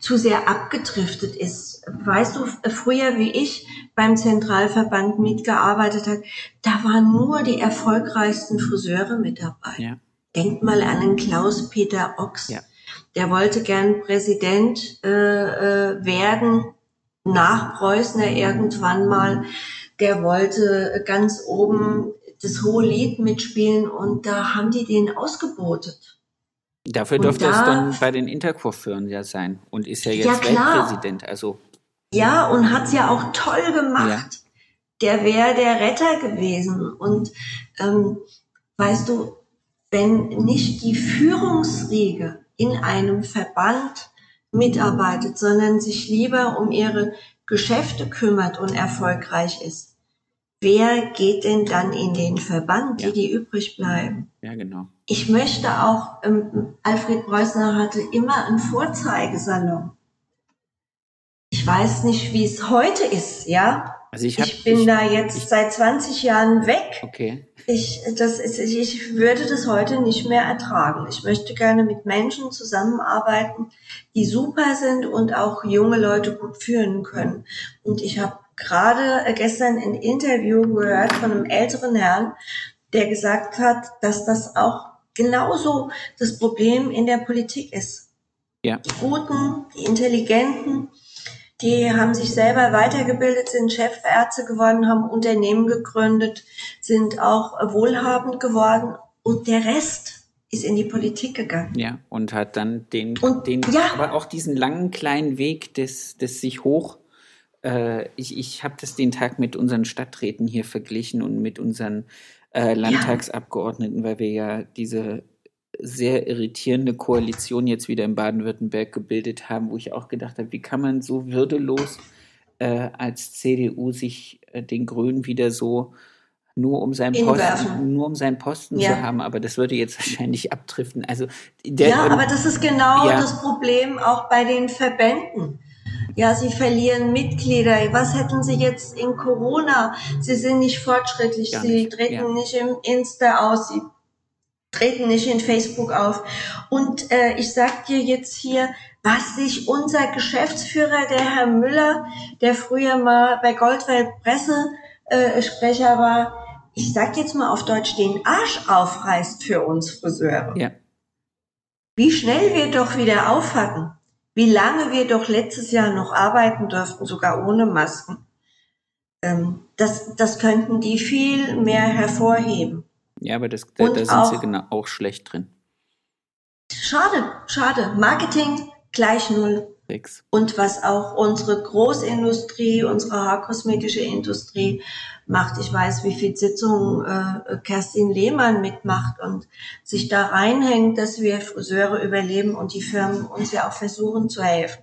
zu sehr abgedriftet ist. Weißt du, früher wie ich beim Zentralverband mitgearbeitet hat, da waren nur die erfolgreichsten Friseure mit dabei. Ja. Denkt mal an den Klaus-Peter Ochs. Ja. Der wollte gern Präsident äh, äh, werden, nach Preußner irgendwann mal. Der wollte ganz oben das hohe Lied mitspielen und da haben die den ausgebotet. Dafür dürfte da, es dann bei den Interkurführen ja sein und ist ja jetzt ja, Weltpräsident. Also. Ja, und hat es ja auch toll gemacht. Ja. Der wäre der Retter gewesen. Und ähm, weißt du, wenn nicht die Führungsriege in einem Verband mitarbeitet, sondern sich lieber um ihre Geschäfte kümmert und erfolgreich ist, wer geht denn dann in den Verband, ja. die, die übrig bleiben? Ja, genau. Ich möchte auch, ähm, Alfred Preußner hatte immer einen Vorzeigesalon. Ich weiß nicht, wie es heute ist, ja. Also ich, hab, ich bin ich, da jetzt ich, seit 20 Jahren weg. Okay. Ich, das ist, ich würde das heute nicht mehr ertragen. Ich möchte gerne mit Menschen zusammenarbeiten, die super sind und auch junge Leute gut führen können. Und ich habe gerade äh, gestern ein Interview gehört von einem älteren Herrn, der gesagt hat, dass das auch genauso das Problem in der Politik ist. Ja. Die Guten, die Intelligenten, die haben sich selber weitergebildet, sind Chefärzte geworden, haben Unternehmen gegründet, sind auch wohlhabend geworden und der Rest ist in die Politik gegangen. Ja, und hat dann den, und, den ja. aber auch diesen langen kleinen Weg des, des sich hoch. Äh, ich ich habe das den Tag mit unseren Stadträten hier verglichen und mit unseren äh, Landtagsabgeordneten, ja. weil wir ja diese sehr irritierende Koalition jetzt wieder in Baden-Württemberg gebildet haben, wo ich auch gedacht habe, wie kann man so würdelos äh, als CDU sich äh, den Grünen wieder so nur um seinen Posten, nur um seinen Posten ja. zu haben, aber das würde jetzt wahrscheinlich abdriften. Also der, ja, aber das ist genau ja. das Problem auch bei den Verbänden. Ja, sie verlieren Mitglieder. Was hätten sie jetzt in Corona? Sie sind nicht fortschrittlich, Gar sie nicht. treten ja. nicht im Insta aus, sie treten nicht in Facebook auf. Und äh, ich sag dir jetzt hier, was sich unser Geschäftsführer, der Herr Müller, der früher mal bei Goldwelt Pressesprecher äh, war, ich sag jetzt mal auf Deutsch, den Arsch aufreißt für uns Friseure. Ja. Wie schnell wir doch wieder aufhatten. Wie lange wir doch letztes Jahr noch arbeiten durften, sogar ohne Masken. Ähm, das, das könnten die viel mehr hervorheben. Ja, aber das, da, da sind sie genau auch schlecht drin. Schade, schade. Marketing gleich null. Six. Und was auch unsere Großindustrie, unsere haarkosmetische Industrie macht. Ich weiß, wie viel Sitzungen äh, Kerstin Lehmann mitmacht und sich da reinhängt, dass wir Friseure überleben und die Firmen uns ja auch versuchen zu helfen.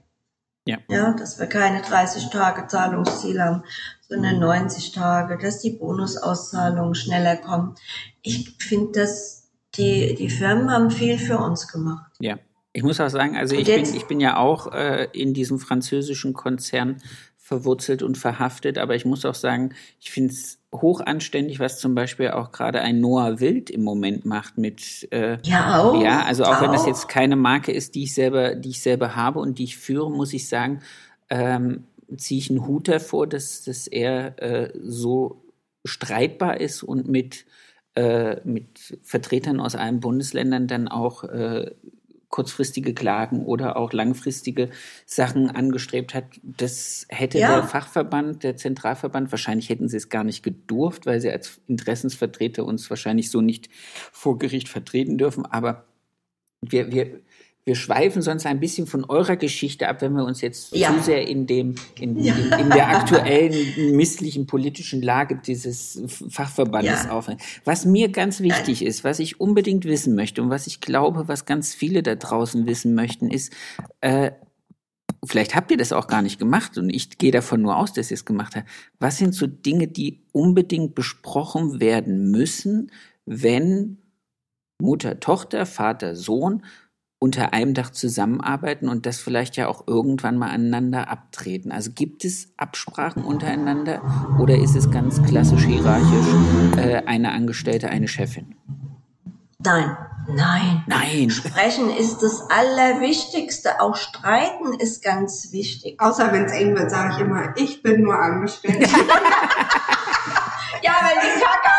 Ja. ja, dass wir keine 30 Tage Zahlungsziel haben, sondern 90 Tage, dass die Bonusauszahlungen schneller kommen. Ich finde, dass die, die Firmen haben viel für uns gemacht. Ja. Ich muss auch sagen, also ich bin, ich bin ja auch äh, in diesem französischen Konzern verwurzelt und verhaftet, aber ich muss auch sagen, ich finde es hochanständig, was zum Beispiel auch gerade ein Noah Wild im Moment macht mit äh, ja auch ja also auch, auch, wenn das jetzt keine Marke ist, die ich selber die ich selber habe und die ich führe, muss ich sagen, ähm, ziehe ich einen Hut davor, dass, dass er äh, so streitbar ist und mit, äh, mit Vertretern aus allen Bundesländern dann auch äh, kurzfristige Klagen oder auch langfristige Sachen angestrebt hat. Das hätte ja. der Fachverband, der Zentralverband, wahrscheinlich hätten sie es gar nicht gedurft, weil sie als Interessensvertreter uns wahrscheinlich so nicht vor Gericht vertreten dürfen. Aber wir, wir, wir schweifen sonst ein bisschen von eurer Geschichte ab, wenn wir uns jetzt ja. zu sehr in dem, in, ja. in, in, der aktuellen misslichen politischen Lage dieses Fachverbandes ja. aufhalten. Was mir ganz wichtig ist, was ich unbedingt wissen möchte und was ich glaube, was ganz viele da draußen wissen möchten, ist, äh, vielleicht habt ihr das auch gar nicht gemacht und ich gehe davon nur aus, dass ihr es gemacht habt. Was sind so Dinge, die unbedingt besprochen werden müssen, wenn Mutter, Tochter, Vater, Sohn unter einem Dach zusammenarbeiten und das vielleicht ja auch irgendwann mal aneinander abtreten. Also gibt es Absprachen untereinander oder ist es ganz klassisch hierarchisch äh, eine Angestellte, eine Chefin? Nein, nein. Nein. Sprechen ist das Allerwichtigste. Auch streiten ist ganz wichtig. Außer wenn es eng wird, sage ich immer, ich bin nur angestellt. ja, wenn die Kacke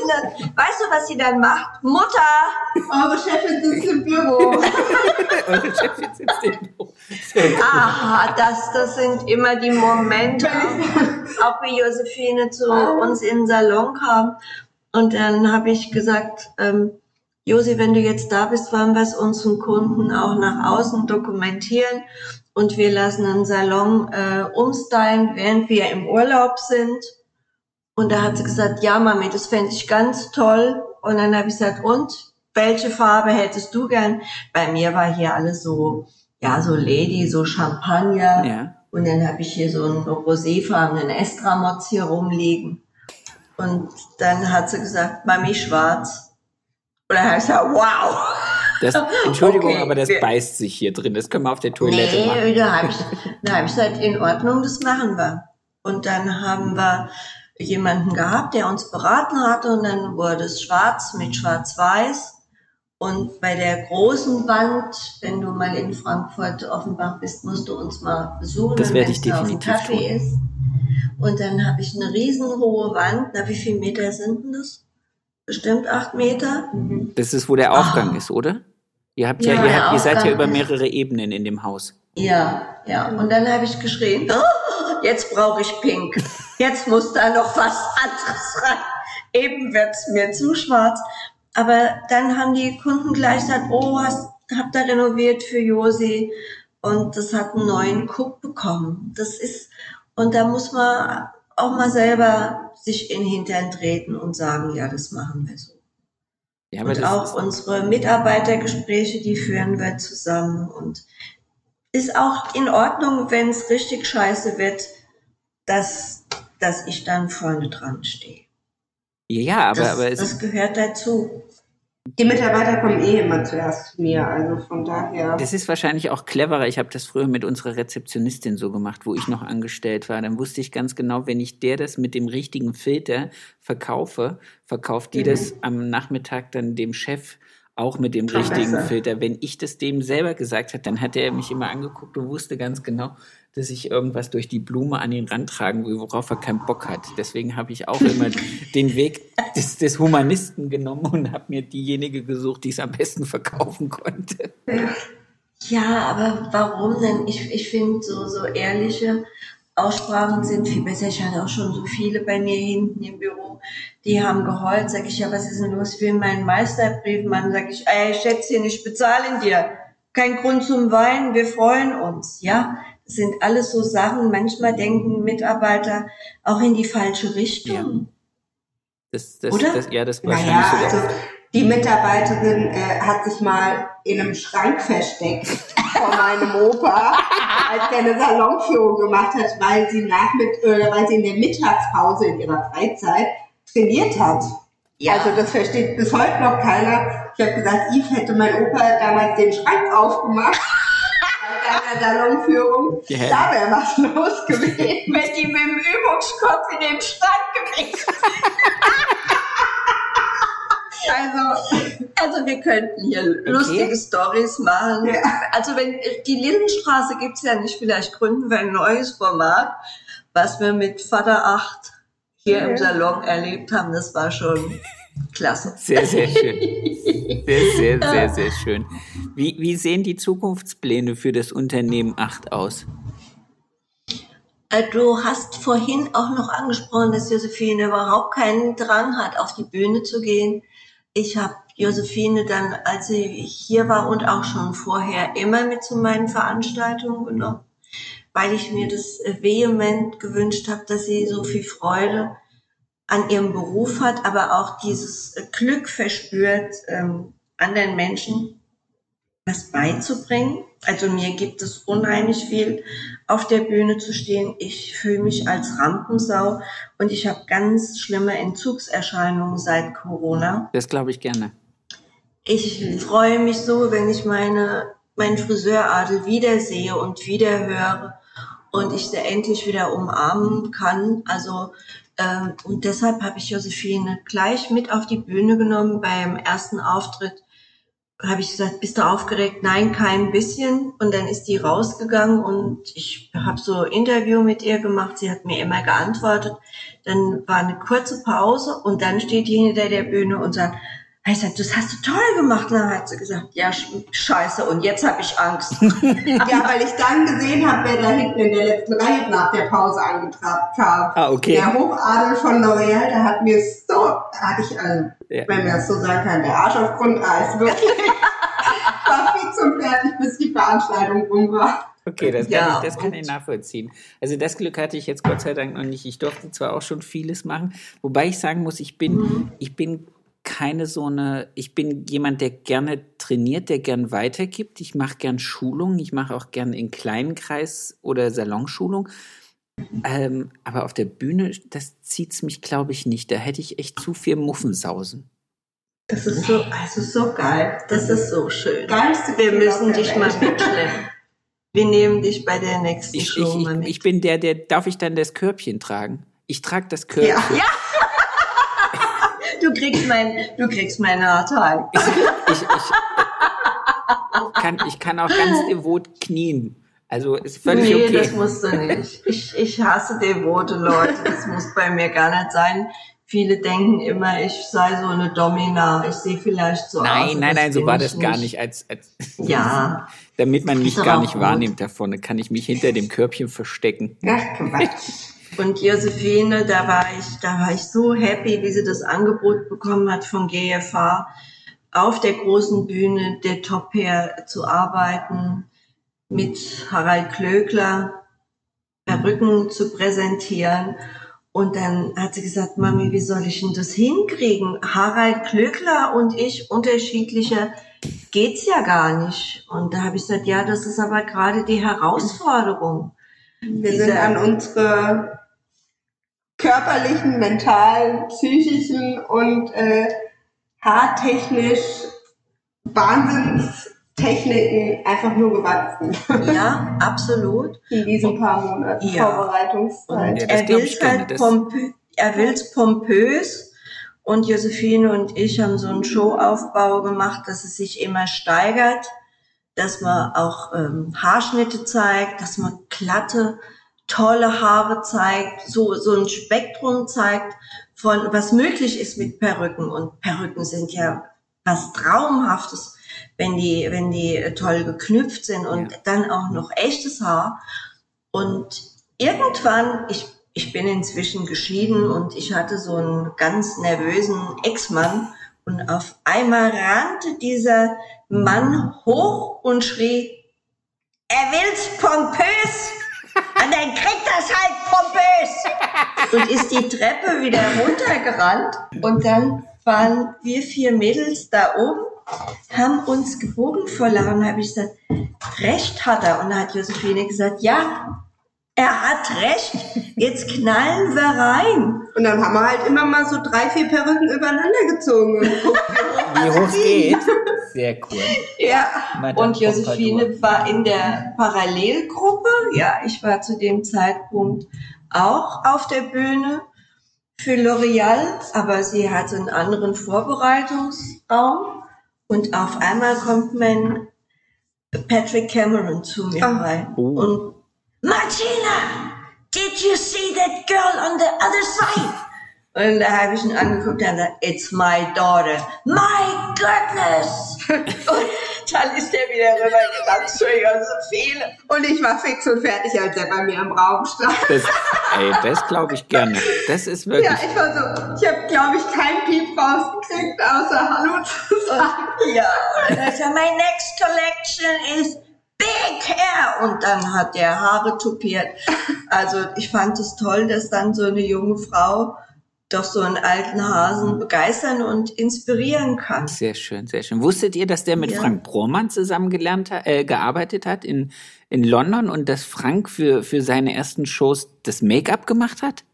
und dann, weißt du, was sie dann macht? Mutter! Eure Chefin sitzt im Büro. Eure Chefin sitzt im Büro. Aha, das, das sind immer die Momente, auch wie Josephine zu uns in den Salon kam. Und dann habe ich gesagt, ähm, Josi, wenn du jetzt da bist, wollen wir es unseren Kunden auch nach außen dokumentieren und wir lassen einen Salon äh, umstylen, während wir im Urlaub sind. Und da hat sie gesagt, ja, Mami, das fände ich ganz toll. Und dann habe ich gesagt, und welche Farbe hättest du gern? Bei mir war hier alles so, ja, so Lady, so Champagner. Ja. Und dann habe ich hier so einen roséfarbenen Estramotz hier rumliegen. Und dann hat sie gesagt, Mami, schwarz. Und dann habe ich gesagt, wow. Das, Entschuldigung, okay, aber das beißt sich hier drin. Das können wir auf der Toilette nee, machen. Da habe ich, da hab ich gesagt, in Ordnung, das machen wir. Und dann haben wir jemanden gehabt, der uns beraten hatte und dann wurde es schwarz mit schwarz-weiß. Und bei der großen Wand, wenn du mal in Frankfurt Offenbach bist, musst du uns mal besuchen, das werde ich definitiv Kaffee tun. ist. Und dann habe ich eine riesenhohe Wand. Na, wie viele Meter sind denn das? Bestimmt acht Meter. Das ist, wo der Aufgang oh. ist, oder? Ihr habt ja, ja ihr, habt, ihr seid ja über mehrere Ebenen in dem Haus. Ja, ja. Und dann habe ich geschrien, oh, jetzt brauche ich Pink. Jetzt muss da noch was anderes rein. Eben wird's mir zu schwarz. Aber dann haben die Kunden gleich gesagt, oh, hast, habt ihr renoviert für Josi und das hat einen neuen Cook bekommen. Das ist, und da muss man auch mal selber sich in den Hintern treten und sagen, ja, das machen wir so. Ja, und auch unsere Mitarbeitergespräche, die führen wir zusammen und ist auch in Ordnung, wenn es richtig scheiße wird, dass dass ich dann vorne dran stehe. Ja, aber, das, aber es das gehört dazu. Die Mitarbeiter kommen eh immer zuerst zu mir, also von daher. Das ist wahrscheinlich auch cleverer. Ich habe das früher mit unserer Rezeptionistin so gemacht, wo ich noch angestellt war. Dann wusste ich ganz genau, wenn ich der das mit dem richtigen Filter verkaufe, verkauft die mhm. das am Nachmittag dann dem Chef auch mit dem richtigen Filter. Wenn ich das dem selber gesagt hätte, dann hat er mich immer angeguckt und wusste ganz genau, dass ich irgendwas durch die Blume an ihn rantragen will, worauf er keinen Bock hat. Deswegen habe ich auch immer den Weg des, des Humanisten genommen und habe mir diejenige gesucht, die es am besten verkaufen konnte. Ja, aber warum denn? Ich, ich finde so, so ehrliche Aussprachen sind viel besser. Ich hatte auch schon so viele bei mir hinten im Büro, die haben geheult. Sag ich, ja, was ist denn los? Ich will meinen Meisterbrief machen. Sag ich, ey, Schätzchen, ich bezahle dir. Kein Grund zum Weinen, wir freuen uns. Ja, das sind alles so Sachen. Manchmal denken Mitarbeiter auch in die falsche Richtung. Ja. Das, das, Oder? Das, ja, das naja, so also die Mitarbeiterin äh, hat sich mal in einem Schrank versteckt vor meinem Opa, als er eine Salonführung gemacht hat, weil sie, nach mit, äh, weil sie in der Mittagspause in ihrer Freizeit trainiert hat. Ja. Also das versteht bis heute noch keiner. Ich habe gesagt, Yves hätte mein Opa damals den Schrank aufgemacht bei der Salonführung. Yeah. Da wäre was los gewesen. Wenn die mit dem Übungskopf in den Schrank gewesen Also, also wir könnten hier okay. lustige Stories machen. Ja. Also wenn die Lindenstraße gibt's ja nicht, vielleicht gründen wir ein neues Format, was wir mit Vater 8 hier ja. im Salon erlebt haben. Das war schon klasse. Sehr, sehr schön. Sehr, sehr, sehr, sehr schön. Wie, wie sehen die Zukunftspläne für das Unternehmen 8 aus? Äh, du hast vorhin auch noch angesprochen, dass Josephine überhaupt keinen Drang hat, auf die Bühne zu gehen. Ich habe Josephine dann, als sie hier war und auch schon vorher, immer mit zu meinen Veranstaltungen genommen, weil ich mir das vehement gewünscht habe, dass sie so viel Freude an ihrem Beruf hat, aber auch dieses Glück verspürt, ähm, anderen Menschen was beizubringen. Also mir gibt es unheimlich viel, auf der Bühne zu stehen. Ich fühle mich als Rampensau und ich habe ganz schlimme Entzugserscheinungen seit Corona. Das glaube ich gerne. Ich freue mich so, wenn ich meine, meinen Friseuradel wiedersehe und wieder höre und ich sie endlich wieder umarmen kann. Also ähm, und deshalb habe ich Josephine gleich mit auf die Bühne genommen beim ersten Auftritt habe ich gesagt, bist du aufgeregt? Nein, kein bisschen. Und dann ist die rausgegangen und ich habe so Interview mit ihr gemacht. Sie hat mir immer geantwortet. Dann war eine kurze Pause und dann steht die hinter der Bühne und sagt, ich sagte, das hast du toll gemacht. Und dann hat sie gesagt, ja, scheiße, und jetzt habe ich Angst. ja, weil ich dann gesehen habe, wer da hinten in der letzten Reihe nach der Pause angetrabt kam. Ah, okay. Der Hochadel von L'Oreal, der hat mir so, hatte ich, also, ja. wenn man das so sagen kann, der Arsch auf Grundeis, wirklich. war viel zum fertig, bis die Veranstaltung rum war. Okay, das kann, ja, ich, das kann ich nachvollziehen. Also das Glück hatte ich jetzt Gott sei Dank noch nicht. Ich durfte zwar auch schon vieles machen, wobei ich sagen muss, ich bin, mhm. ich bin keine so eine, ich bin jemand, der gerne trainiert, der gern weitergibt. Ich mache gern Schulungen, ich mache auch gern in kleinen Kreis oder Salonschulung. Ähm, aber auf der Bühne, das zieht es mich, glaube ich, nicht. Da hätte ich echt zu viel Muffensausen. Das ist so, also so geil. Das ist so schön. Geilste Wir müssen dich mal mitschleppen. Wir nehmen dich bei der nächsten ich, Show ich, mal mit. Ich bin der, der, darf ich dann das Körbchen tragen? Ich trage das Körbchen. Ja. ja du kriegst mein, du kriegst mein Haarteil. Ich, ich, ich, kann, ich kann auch ganz devot knien. Also ist völlig nee, okay. Nee, das musst du nicht. Ich, ich hasse devote Leute. Das muss bei mir gar nicht sein. Viele denken immer, ich sei so eine Domina. Ich sehe vielleicht so nein, aus. Nein, nein, nein, so war das nicht. gar nicht. Als, als ja. damit man mich gar nicht gut. wahrnimmt da vorne, kann ich mich hinter dem Körbchen verstecken. Ach, Quatsch. Und Josephine, da war ich, da war ich so happy, wie sie das Angebot bekommen hat von GFH, auf der großen Bühne der Top Hair zu arbeiten, mit Harald Klöckler Perücken zu präsentieren. Und dann hat sie gesagt, Mami, wie soll ich denn das hinkriegen? Harald Klöckler und ich unterschiedlicher geht's ja gar nicht. Und da habe ich gesagt, ja, das ist aber gerade die Herausforderung. Wir sind an unsere körperlichen, mentalen, psychischen und äh, haartechnisch Wahnsinnstechniken einfach nur gewachsen. Ja, absolut. In diesen paar Monaten ja. Vorbereitungszeit. Ja, er will halt pompö er will's pompös und Josephine und ich haben so einen Showaufbau gemacht, dass es sich immer steigert, dass man auch ähm, Haarschnitte zeigt, dass man glatte tolle Haare zeigt, so, so ein Spektrum zeigt von, was möglich ist mit Perücken. Und Perücken sind ja was Traumhaftes, wenn die, wenn die toll geknüpft sind und ja. dann auch noch echtes Haar. Und irgendwann, ich, ich bin inzwischen geschieden und ich hatte so einen ganz nervösen Ex-Mann und auf einmal rannte dieser Mann hoch und schrie, er will's pompös und dann kriegt das halt pompös. Und ist die Treppe wieder runtergerannt. Und dann waren wir vier Mädels da oben, haben uns gebogen vor Lachen. habe ich gesagt, recht hat er. Und dann hat Josephine gesagt, ja, er hat recht, jetzt knallen wir rein. Und dann haben wir halt immer mal so drei, vier Perücken übereinander gezogen. Wie hoch es geht. Sehr cool. Ja, Madame und Josephine war in der Parallelgruppe. Ja, ich war zu dem Zeitpunkt auch auf der Bühne. für L'Oreal, aber sie hatte einen anderen Vorbereitungsraum und auf einmal kommt mein Patrick Cameron zu mir Ah. rein Oh. und Martina, did you see that girl on the other side? Und da habe ich ihn angeguckt und er gesagt, it's my daughter. My goodness! und dann ist er wieder rübergegangen, Entschuldigung, so viele. Und ich war fix und fertig, als er bei mir im Raum stand. Das, ey, das glaube ich gerne. Das ist wirklich. Ja, ich war so, ich habe, glaube ich, keinen Piep rausgekriegt, außer Hallo zu sagen. Ja, er, my next collection is big hair. Und dann hat er Haare tupiert. Also ich fand es toll, dass dann so eine junge Frau doch so einen alten Hasen begeistern und inspirieren kann. Sehr schön, sehr schön. Wusstet ihr, dass der mit Ja. Frank Brohrmann zusammengelernt hat, äh, gearbeitet hat in, in London und dass Frank für, für seine ersten Shows das Make-up gemacht hat?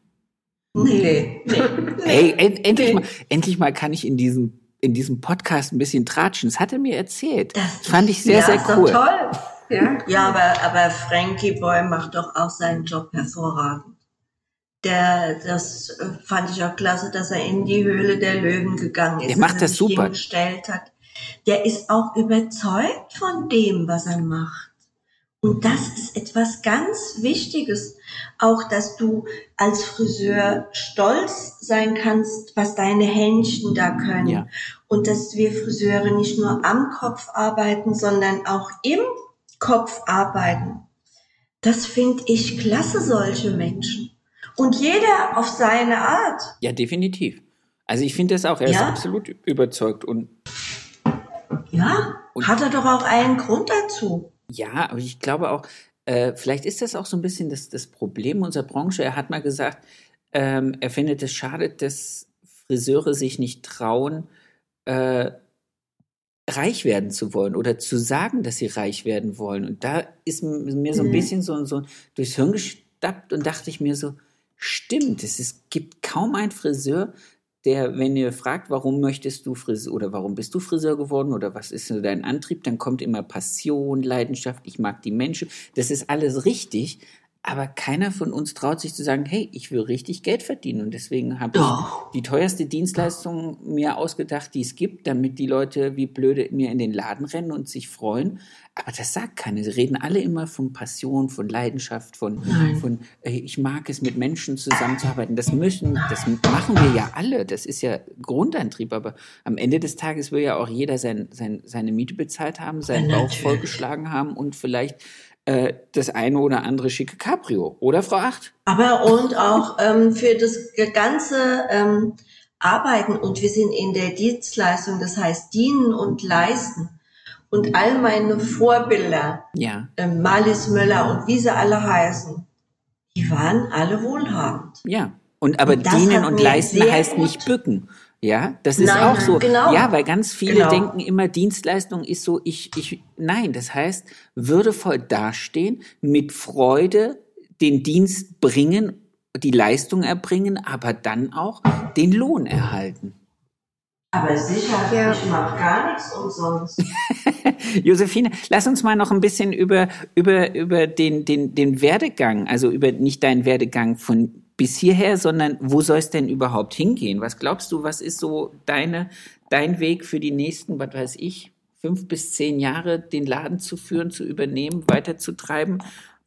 Nee, nee. Ey, en endlich, Nee. mal, endlich mal kann ich in diesem, in diesem Podcast ein bisschen tratschen. Das hat er mir erzählt. Das, fand ich sehr, ja, sehr ist doch cool. toll. Ja. Ja, aber, aber Frankie Boy macht doch auch seinen Job hervorragend. Der, das fand ich auch klasse, dass er in die Höhle der Löwen gegangen ist. Der macht er das sich super. hingestellt hat. Der ist auch überzeugt von dem, was er macht. Und das ist etwas ganz Wichtiges. Auch, dass du als Friseur stolz sein kannst, was deine Händchen da können. Ja. Und dass wir Friseure nicht nur am Kopf arbeiten, sondern auch im Kopf arbeiten. Das finde ich klasse, solche Menschen. Und jeder auf seine Art. Ja, definitiv. Also ich finde das auch, er ist Ja. absolut überzeugt und Ja, Und- hat er doch auch einen Grund dazu. Ja, aber ich glaube auch, äh, vielleicht ist das auch so ein bisschen das, das Problem unserer Branche. Er hat mal gesagt, ähm, er findet es schade, dass Friseure sich nicht trauen, äh, reich werden zu wollen oder zu sagen, dass sie reich werden wollen. Und da ist mir so ein Mhm. bisschen so, so durchs Hirn gestappt und dachte ich mir so, stimmt, es ist, gibt kaum einen Friseur, der, wenn ihr fragt, warum möchtest du Friseur oder warum bist du Friseur geworden oder was ist dein Antrieb, dann kommt immer Passion, Leidenschaft, ich mag die Menschen. Das ist alles richtig, aber keiner von uns traut sich zu sagen, hey, ich will richtig Geld verdienen und deswegen habe ich die teuerste Dienstleistung mir ausgedacht, die es gibt, damit die Leute wie blöde mir in den Laden rennen und sich freuen. Aber das sagt keiner. Sie reden alle immer von Passion, von Leidenschaft, von, Nein. von äh, ich mag es, mit Menschen zusammenzuarbeiten. Das müssen, das machen wir ja alle. Das ist ja Grundantrieb. Aber am Ende des Tages will ja auch jeder sein, sein, seine Miete bezahlt haben, seinen Bauch vollgeschlagen haben und vielleicht äh, das eine oder andere schicke Cabrio. Oder, Frau Acht? Aber und auch ähm, für das ganze ähm, Arbeiten und wir sind in der Dienstleistung, das heißt dienen und leisten. Und all meine Vorbilder, Ja, ähm, Marlies Möller und wie sie alle heißen, die waren alle wohlhabend. ja. Und aber Und dienen und leisten heißt nicht bücken. Ja, das ist Nein, auch so. genau. Ja, weil ganz viele Genau. denken immer, Dienstleistung ist so, ich, ich, nein, das heißt, würdevoll dastehen, mit Freude den Dienst bringen, die Leistung erbringen, aber dann auch den Lohn erhalten. Aber sicher, Ja. ich mache gar nichts umsonst. Josephine, lass uns mal noch ein bisschen über, über, über den, den, den Werdegang, also über nicht deinen Werdegang von bis hierher, sondern wo soll es denn überhaupt hingehen? Was glaubst du, was ist so deine, dein Weg für die nächsten, was weiß ich, fünf bis zehn Jahre, den Laden zu führen, zu übernehmen, weiterzutreiben?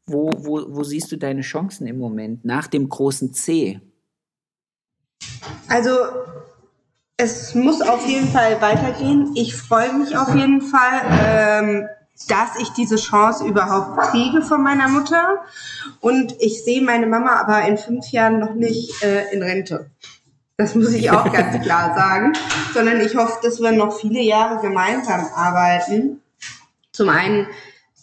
Wo, wo, wo siehst du deine Chancen im Moment nach dem großen C? Also es muss auf jeden Fall weitergehen. Ich freue mich auf jeden Fall, ähm, dass ich diese Chance überhaupt kriege von meiner Mutter. Und ich sehe meine Mama aber in fünf Jahren noch nicht äh, in Rente. Das muss ich auch ganz klar sagen. Sondern ich hoffe, dass wir noch viele Jahre gemeinsam arbeiten. Zum einen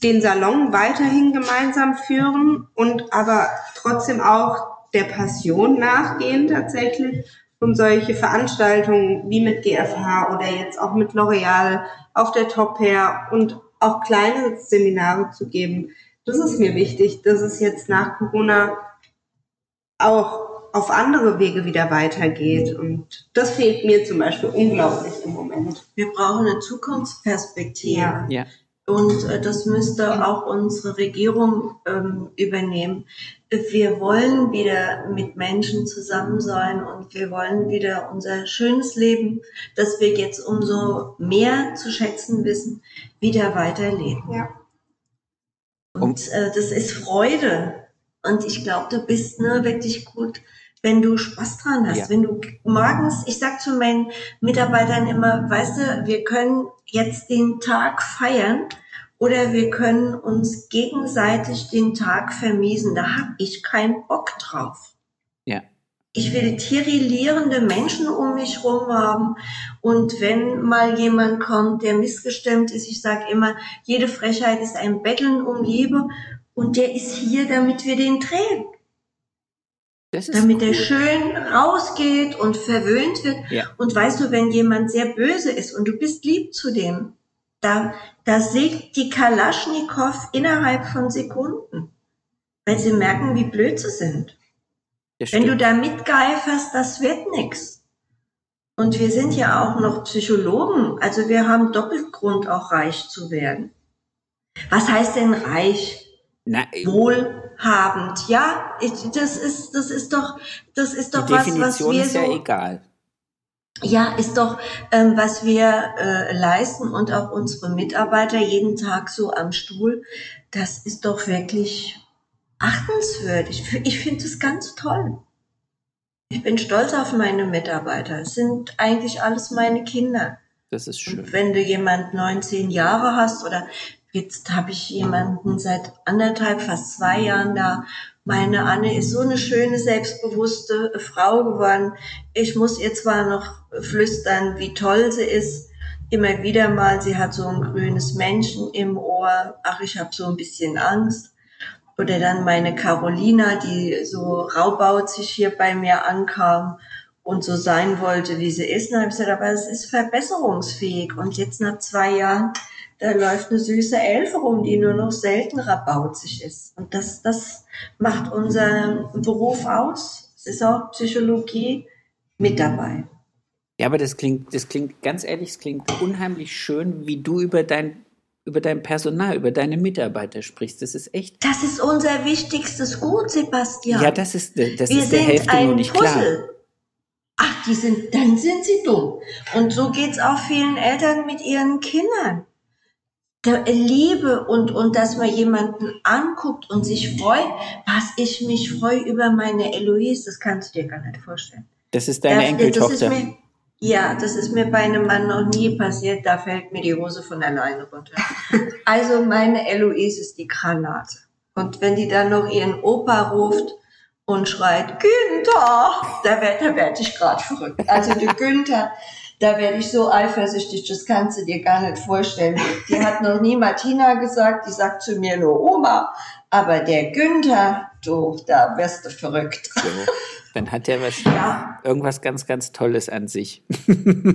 den Salon weiterhin gemeinsam führen und aber trotzdem auch der Passion nachgehen tatsächlich und solche Veranstaltungen wie mit GFH oder jetzt auch mit L'Oreal auf der Top Hair und auch kleine Seminare zu geben. Das ist mir wichtig, dass es jetzt nach Corona auch auf andere Wege wieder weitergeht. Und das fehlt mir zum Beispiel unglaublich im Moment. Wir brauchen eine Zukunftsperspektive. Ja. Ja, Und äh, das müsste auch unsere Regierung ähm, übernehmen. Wir wollen wieder mit Menschen zusammen sein und wir wollen wieder unser schönes Leben, das wir jetzt umso mehr zu schätzen wissen, wieder weiterleben. Ja. Und äh, das ist Freude. Und ich glaube, du bist ne, wirklich gut wenn du Spaß dran hast, ja. wenn du morgens, ich sag zu meinen Mitarbeitern immer, weißt du, wir können jetzt den Tag feiern oder wir können uns gegenseitig den Tag vermiesen. Da hab ich keinen Bock drauf. Ja. Ich will tirillierende Menschen um mich rum haben. Und wenn mal jemand kommt, der missgestimmt ist, ich sage immer, jede Frechheit ist ein Betteln um Liebe. Und der ist hier, damit wir den drehen damit cool. er schön rausgeht und verwöhnt wird. Ja. Und weißt du, wenn jemand sehr böse ist und du bist lieb zu dem, da, da sägt die Kalaschnikow innerhalb von Sekunden, weil sie merken, wie blöd sie sind. Wenn du da mitgeiferst, das wird nix. Und wir sind ja auch noch Psychologen, also wir haben doppelt Grund, auch reich zu werden. Was heißt denn reich? Na, wohlhabend. Ja, ich, das ist, das ist doch, das ist doch was, was wir ist so. Ja, egal. Ja, ist doch, ähm, was wir äh, leisten und auch unsere Mitarbeiter jeden Tag so am Stuhl, das ist doch wirklich achtenswürdig. Ich finde das ganz toll. Ich bin stolz auf meine Mitarbeiter. Es sind eigentlich alles meine Kinder. Das ist schön. Und wenn du jemand 19 Jahre hast oder Jetzt habe ich jemanden seit anderthalb, fast zwei Jahren da. Meine Anne ist so eine schöne, selbstbewusste Frau geworden. Ich muss ihr zwar noch flüstern, wie toll sie ist. Immer wieder mal, sie hat so ein grünes Menschen im Ohr. Ach, ich habe so ein bisschen Angst. Oder dann meine Carolina, die so raubauzig hier bei mir ankam und so sein wollte, wie sie ist. dann habe ich gesagt, aber es ist verbesserungsfähig. Und jetzt nach zwei Jahren da läuft eine süße Elfe rum, die nur noch selten rabauzig ist. Und das, das macht unseren Beruf aus. Es ist auch Psychologie mit dabei. Ja, aber das klingt, das klingt ganz ehrlich, es klingt unheimlich schön, wie du über dein über dein Personal, über deine Mitarbeiter sprichst. Das ist echt. Das ist unser wichtigstes Gut, Sebastian. Ja, das ist, das Wir ist der Hälfte nur nicht Puzzle. klar. Ach, die sind, dann sind sie dumm. Und so geht's auch vielen Eltern mit ihren Kindern der Liebe und, und dass man jemanden anguckt und sich freut, was ich mich freue über meine Eloise, das kannst du dir gar nicht vorstellen. Das ist deine das, Enkeltochter. Das ist mir, ja, das ist mir bei einem Mann noch nie passiert, da fällt mir die Hose von alleine runter. also meine Eloise ist die Granate. Und wenn die dann noch ihren Opa ruft und schreit, Günther, da werde werd ich gerade verrückt. Also der Günther, da werde ich so eifersüchtig, das kannst du dir gar nicht vorstellen. Die hat noch nie Martina gesagt, die sagt zu mir nur Oma, aber der Günther, du, da wirst du verrückt. So, dann hat er was, ja. irgendwas ganz, ganz Tolles an sich.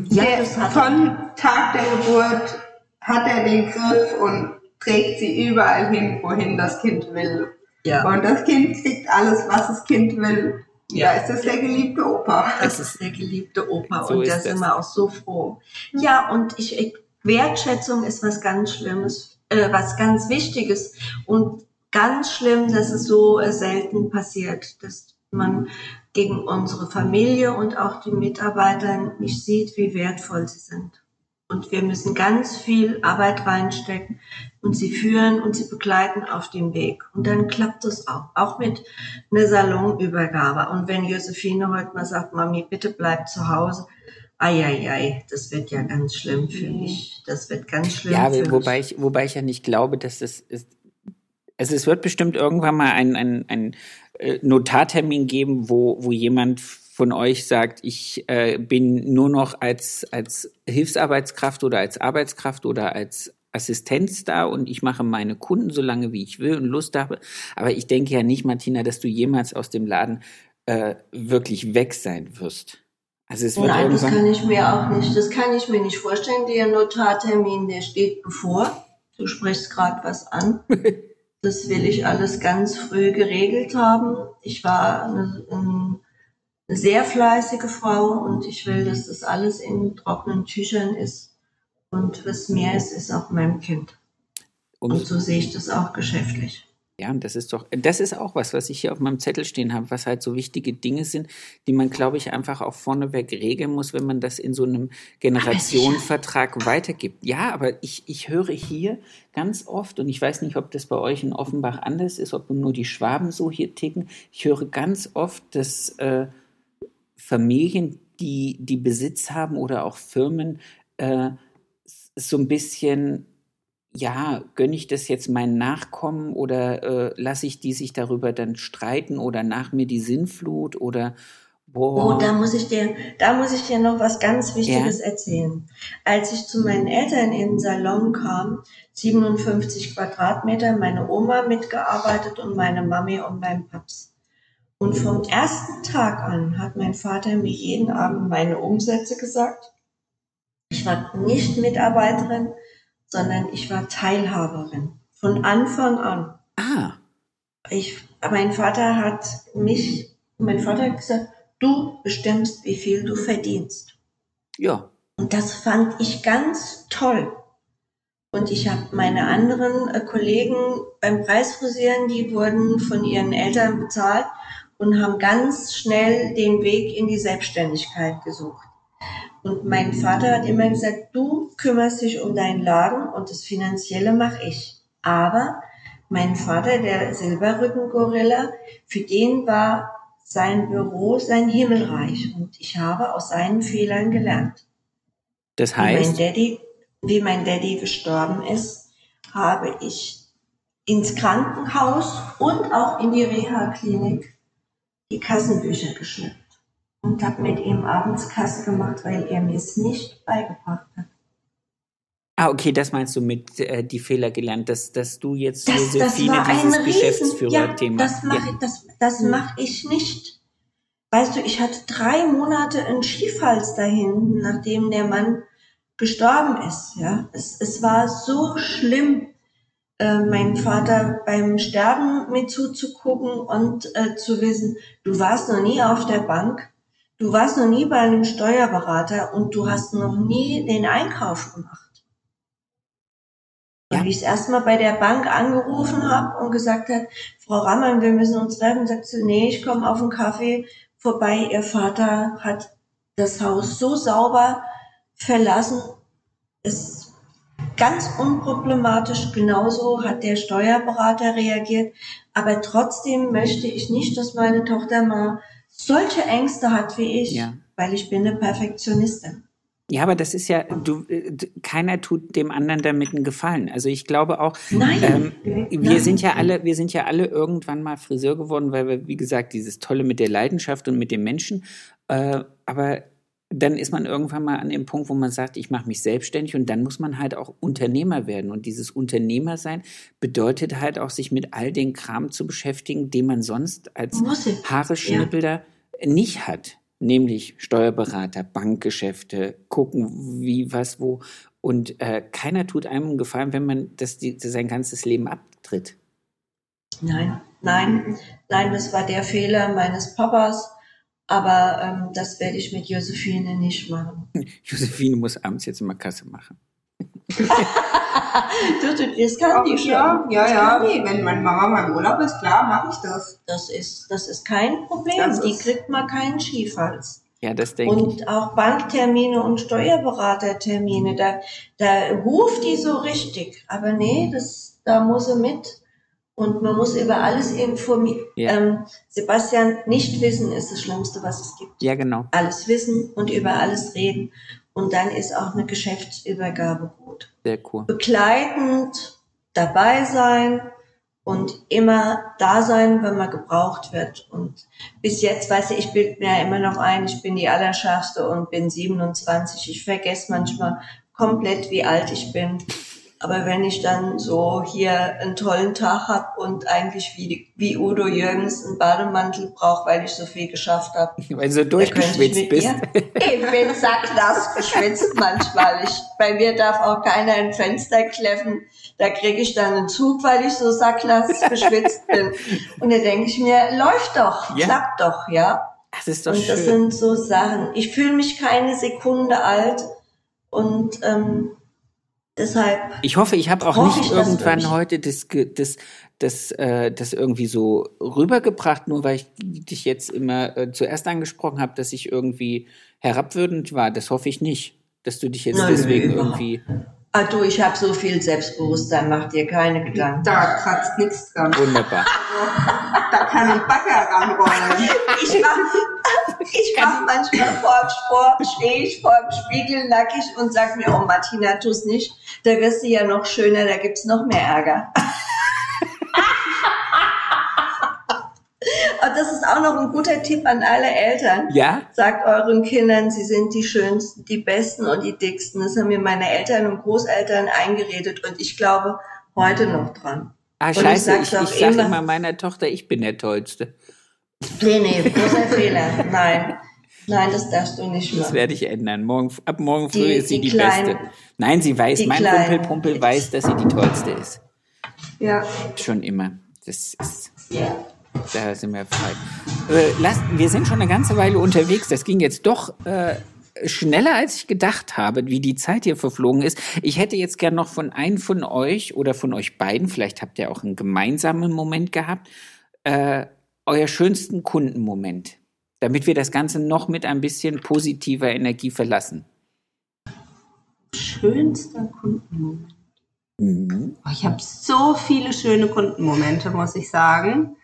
Ja, Von Tag der Geburt hat er den Griff und trägt sie überall hin, wohin das Kind will. Ja. Und das Kind kriegt alles, was das Kind will. Ja, es ist der geliebte Opa. Das ist der geliebte Opa so und da sind wir auch so froh. Ja, und ich, Wertschätzung ist was ganz Schlimmes, äh, was ganz Wichtiges und ganz schlimm, dass es so äh, selten passiert, dass man gegen unsere Familie und auch die Mitarbeiter nicht sieht, wie wertvoll sie sind. Und wir müssen ganz viel Arbeit reinstecken und sie führen und sie begleiten auf dem Weg. Und dann klappt es auch, auch mit einer Salonübergabe. Und wenn Josephine heute mal sagt, Mami, bitte bleib zu Hause, Eieiei, das wird ja ganz schlimm für mich. Das wird ganz schlimm ja, für wobei mich. Ich, wobei ich ja nicht glaube, dass das ist. Also es wird bestimmt irgendwann mal einen ein, ein äh, Notartermin geben, wo, wo jemand von euch sagt, ich äh, bin nur noch als, als Hilfsarbeitskraft oder als Arbeitskraft oder als Assistenz da und ich mache meine Kunden so lange, wie ich will und Lust habe. Aber ich denke ja nicht, Martina, dass du jemals aus dem Laden äh, wirklich weg sein wirst. Also es wird Nein, das kann ich mir auch nicht. Das kann ich mir nicht vorstellen. Der Notartermin, der steht bevor. Du sprichst gerade was an. Das will ich alles ganz früh geregelt haben. Ich war eine, eine sehr fleißige Frau und ich will, dass das alles in trockenen Tüchern ist. Und was mehr ist, ist auch meinem Kind. und so sehe ich das auch geschäftlich. Ja, und das ist doch, das ist auch was, was ich hier auf meinem Zettel stehen habe, was halt so wichtige Dinge sind, die man, glaube ich, einfach auch vorneweg regeln muss, wenn man das in so einem Generationenvertrag weitergibt. Ja, aber ich, ich höre hier ganz oft, und ich weiß nicht, ob das bei euch in Offenbach anders ist, ob nur die Schwaben so hier ticken, ich höre ganz oft, dass äh, Familien, die, die Besitz haben oder auch Firmen, äh, so ein bisschen ja, gönne ich das jetzt meinen Nachkommen oder äh, lasse ich die sich darüber dann streiten oder nach mir die Sinnflut oder boah. Oh, da muss ich dir, da muss ich dir noch was ganz Wichtiges ja? erzählen. Als ich zu meinen Eltern in den Salon kam, 57 Quadratmeter, meine Oma mitgearbeitet und meine Mami und mein Paps. Und vom ersten Tag an hat mein Vater mir jeden Abend meine Umsätze gesagt. Ich war nicht Mitarbeiterin, sondern ich war Teilhaberin von Anfang an. Ah. Ich, mein Vater hat mich, mein Vater hat gesagt, du bestimmst, wie viel du verdienst. Ja. Und das fand ich ganz toll. Und ich habe meine anderen äh, Kollegen beim Preisfrisieren, die wurden von ihren Eltern bezahlt und haben ganz schnell den Weg in die Selbstständigkeit gesucht. Und mein Vater hat immer gesagt, du kümmerst dich um deinen Laden und das Finanzielle mache ich. Aber mein Vater, der Silberrücken-Gorilla, für den war sein Büro sein Himmelreich. Und ich habe aus seinen Fehlern gelernt. Das heißt? Wie mein Daddy, wie mein Daddy gestorben ist, habe ich ins Krankenhaus und auch in die Reha-Klinik die Kassenbücher geschleppt und habe mit ihm abends Kasse gemacht, weil er mir es nicht beigebracht hat. Ah, okay, das meinst du mit äh, die Fehler gelernt, dass, dass du jetzt das, Josephine das dieses Geschäftsführerthema. Ja, das mache ja. das, das mach ich nicht. Weißt du, ich hatte drei Monate einen Schiefhals dahin, nachdem der Mann gestorben ist. Ja, es, es war so schlimm, äh, meinen Vater beim Sterben mit zuzugucken und äh, zu wissen, du warst noch nie auf der Bank, Du warst noch nie bei einem Steuerberater und du hast noch nie den Einkauf gemacht. Ja. Weil ich es erstmal bei der Bank angerufen habe und gesagt hat, Frau Rammann, wir müssen uns treffen, sagt sie, nee, ich komme auf einen Kaffee vorbei. Ihr Vater hat das Haus so sauber verlassen. Es ganz unproblematisch. Genauso hat der Steuerberater reagiert. Aber trotzdem möchte ich nicht, dass meine Tochter mal solche Ängste hat wie ich, ja. weil ich bin eine Perfektionistin. Ja, aber das ist ja, du, äh, keiner tut dem anderen damit einen Gefallen. Also ich glaube auch, Nein. Ähm, wir Nein. sind ja alle, wir sind ja alle irgendwann mal Friseur geworden, weil wir, wie gesagt, dieses Tolle mit der Leidenschaft und mit dem Menschen. Äh, aber dann ist man irgendwann mal an dem Punkt, wo man sagt, ich mache mich selbstständig und dann muss man halt auch Unternehmer werden. Und dieses Unternehmersein bedeutet halt auch, sich mit all den Kram zu beschäftigen, den man sonst als Haareschnippelder ja. nicht hat. Nämlich Steuerberater, Bankgeschäfte, gucken, wie, was, wo. Und äh, keiner tut einem einen Gefallen, wenn man das, die, sein ganzes Leben abtritt. Nein, nein, nein, das war der Fehler meines Papas aber ähm, das werde ich mit Josephine nicht machen. Josephine muss abends jetzt immer Kasse machen. du, du, das kann die schon. Ja, ja, ja. Wenn meine Mama mal im Urlaub ist, klar, mache ich das. Das ist, das ist kein Problem. Das die kriegt mal keinen Schiefhals. Ja, das denke und ich. Und auch Banktermine und Steuerberatertermine, da, da ruft die so richtig. Aber nee, das, da muss sie mit. Und man muss über alles informieren. Ja. Ähm, Sebastian, nicht wissen ist das Schlimmste, was es gibt. Ja, genau. Alles wissen und über alles reden. Und dann ist auch eine Geschäftsübergabe gut. Sehr cool. Begleitend dabei sein und immer da sein, wenn man gebraucht wird. Und bis jetzt, weiß ich, ich bilde mir ja immer noch ein, ich bin die Allerschärfste und bin 27. Ich vergesse manchmal komplett, wie alt ich bin. Aber wenn ich dann so hier einen tollen Tag habe und eigentlich wie, wie Udo Jürgens einen Bademantel brauche, weil ich so viel geschafft habe. Weil du so durchgeschwitzt bist. Ich bin sacknass geschwitzt manchmal. Ich, bei mir darf auch keiner ein Fenster kläffen. Da kriege ich dann einen Zug, weil ich so sacknass geschwitzt bin. Und da denke ich mir, läuft doch, ja. klappt doch, ja. Das ist doch und das schön. sind so Sachen. Ich fühle mich keine Sekunde alt und ähm, Deshalb. Ich hoffe, ich habe auch nicht irgendwann heute das, das, das, äh, das irgendwie so rübergebracht, nur weil ich dich jetzt immer äh, zuerst angesprochen habe, dass ich irgendwie herabwürdigend war. Das hoffe ich nicht, dass du dich jetzt Nein, deswegen irgendwie. Ah du, ich habe so viel Selbstbewusstsein, mach dir keine Gedanken. Da kratzt nichts dran. Wunderbar. da kann ein Bagger ranrollen. Ich mach, ich mach manchmal vor dem Sport, stehe ich vor dem Spiegel nackig und sag mir, oh Martina, tu's nicht. Da wirst du ja noch schöner, da gibt's noch mehr Ärger. Das ist auch noch ein guter Tipp an alle Eltern. Ja? Sagt euren Kindern, sie sind die schönsten, die besten und die dicksten. Das haben mir meine Eltern und Großeltern eingeredet und ich glaube heute noch dran. Ah, und scheiße, ich, ich, ich sage immer meiner Tochter, ich bin der Tollste. Nee, nee, großer Fehler. Nein. Nein, das darfst du nicht machen. Das werde ich ändern. Morgen, ab morgen früh die, ist sie die, die kleinen, Beste. Nein, sie weiß, mein Kumpel Pumpel weiß, dass sie die Tollste ist. Ja. Schon immer. Das ist. Ja. Da sind wir frei. Äh, lass, wir sind schon eine ganze Weile unterwegs. Das ging jetzt doch äh, schneller, als ich gedacht habe, wie die Zeit hier verflogen ist. Ich hätte jetzt gern noch von einem von euch oder von euch beiden, vielleicht habt ihr auch einen gemeinsamen Moment gehabt, äh, euer schönsten Kundenmoment, damit wir das Ganze noch mit ein bisschen positiver Energie verlassen. Schönster Kundenmoment. Mhm. Oh, ich habe so viele schöne Kundenmomente, muss ich sagen.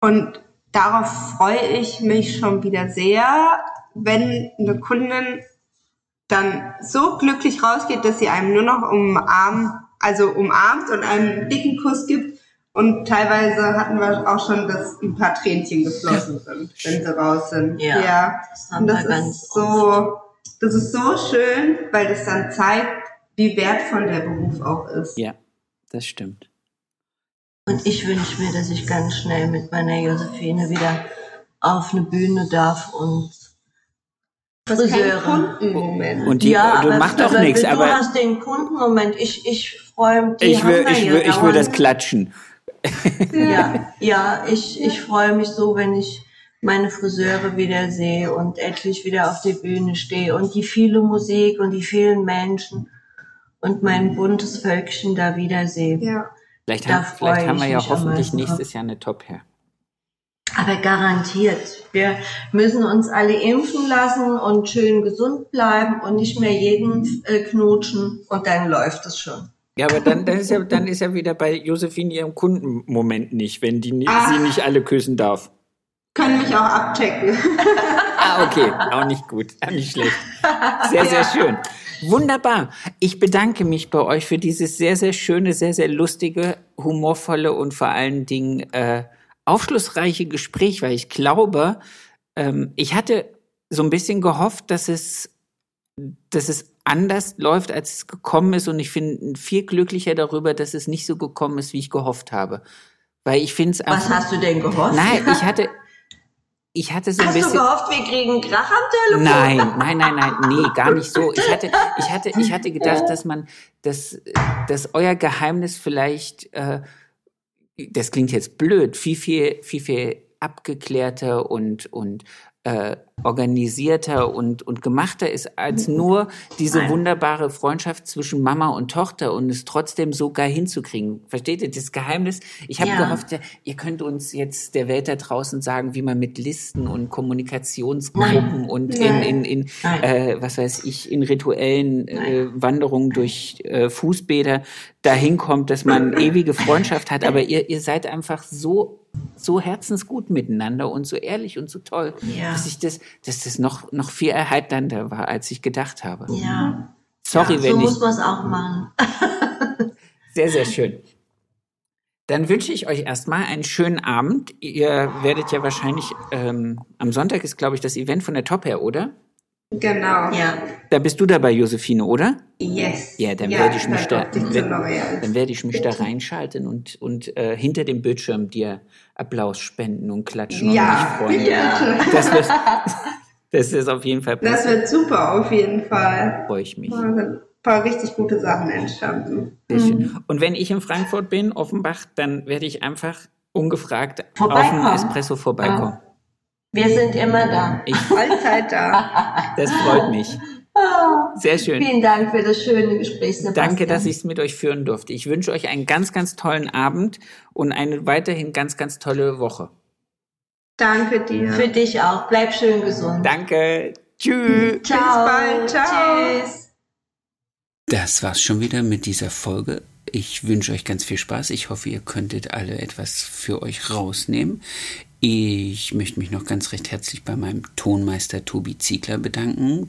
Und darauf freue ich mich schon wieder sehr, wenn eine Kundin dann so glücklich rausgeht, dass sie einem nur noch umarmt, also umarmt und einen dicken Kuss gibt. Und teilweise hatten wir auch schon, dass ein paar Tränchen geflossen sind, wenn sie raus sind. Ja, ja. das und das ist so, das ist so schön, weil das dann zeigt, wie wertvoll der Beruf auch ist. Ja, das stimmt. Und ich wünsche mir, dass ich ganz schnell mit meiner Josephine wieder auf eine Bühne darf und Friseure. Und die, ja, du machst doch nichts, aber. Du hast den Kundenmoment. Ich, ich freue mich. Ich will, ich will, ich will das klatschen. ja, ja, ich, ich freue mich so, wenn ich meine Friseure wieder sehe und endlich wieder auf der Bühne stehe und die viele Musik und die vielen Menschen und mein buntes Völkchen da wieder sehe. Ja. Vielleicht, haben, vielleicht haben wir ja hoffentlich nächstes Jahr eine Top-Hair. Aber garantiert. Wir müssen uns alle impfen lassen und schön gesund bleiben und nicht mehr jeden äh, knutschen und dann läuft es schon. Ja, aber dann, dann, ist ja, dann ist ja wieder bei Josephine ihrem Kundenmoment nicht, wenn die ah. sie nicht alle küssen darf. Können mich auch abchecken. ah, okay. Auch nicht gut. Auch nicht schlecht. Sehr, sehr schön. Wunderbar. Ich bedanke mich bei euch für dieses sehr, sehr schöne, sehr, sehr lustige, humorvolle und vor allen Dingen äh, aufschlussreiche Gespräch, weil ich glaube, ähm, ich hatte so ein bisschen gehofft, dass es, dass es anders läuft, als es gekommen ist. Und ich bin viel glücklicher darüber, dass es nicht so gekommen ist, wie ich gehofft habe. Weil ich finde es Was hast du denn gehofft? Nein, ich hatte, ich hatte so ein Hast bisschen. du gehofft, wir kriegen Krach am Telefon? Nein, nein, nein, nein, nee, gar nicht so. Ich hatte, ich hatte, ich hatte gedacht, dass man, dass, dass euer Geheimnis vielleicht, äh, das klingt jetzt blöd, viel, viel, viel, viel abgeklärter und, und äh, organisierter und, und gemachter ist als mhm. nur diese Nein. wunderbare Freundschaft zwischen Mama und Tochter und es trotzdem so geil hinzukriegen. Versteht ihr das Geheimnis? Ich habe ja. gehofft, ihr könnt uns jetzt der Welt da draußen sagen, wie man mit Listen und Kommunikationsgruppen Nein. und in, in, in äh, was weiß ich, in rituellen äh, Wanderungen durch äh, Fußbäder dahin kommt, dass man ewige Freundschaft hat. Aber ihr, ihr seid einfach so so herzensgut miteinander und so ehrlich und so toll, ja. dass ich das, dass das noch, noch viel erheiternder war, als ich gedacht habe. Ja. Sorry, ja, wenn so ich. So muss man es auch machen. sehr, sehr schön. Dann wünsche ich euch erstmal einen schönen Abend. Ihr werdet ja wahrscheinlich, ähm, am Sonntag ist, glaube ich, das Event von der Top her, oder? Genau. Ja. Da bist du dabei, Josephine, oder? Yes. Ja, dann ja, werde ich mich da, dann werde ich mich da reinschalten und und äh, hinter dem Bildschirm dir Applaus spenden und klatschen ja, und mich freuen. Ja. Das wird, das ist auf jeden Fall. Das wird super, auf jeden Fall. Freue ich mich. ein paar richtig gute Sachen entstanden. Mhm. Und wenn ich in Frankfurt bin, Offenbach, dann werde ich einfach ungefragt auf dem Espresso vorbeikommen. Wir sind immer da. Ich Allzeit da. Das freut mich. Ah, Sehr schön. Vielen Dank für das schöne Gespräch, Sebastian. Danke, dass ich es mit euch führen durfte. Ich wünsche euch einen ganz, ganz tollen Abend und eine weiterhin ganz, ganz tolle Woche. Danke dir. Für dich auch. Bleib schön gesund. Danke. Tschüss. Ciao. bald. Ciao. Tschüss. Das war's schon wieder mit dieser Folge. Ich wünsche euch ganz viel Spaß. Ich hoffe, ihr könntet alle etwas für euch rausnehmen. Ich möchte mich noch ganz recht herzlich bei meinem Tonmeister Tobi Ziegler bedanken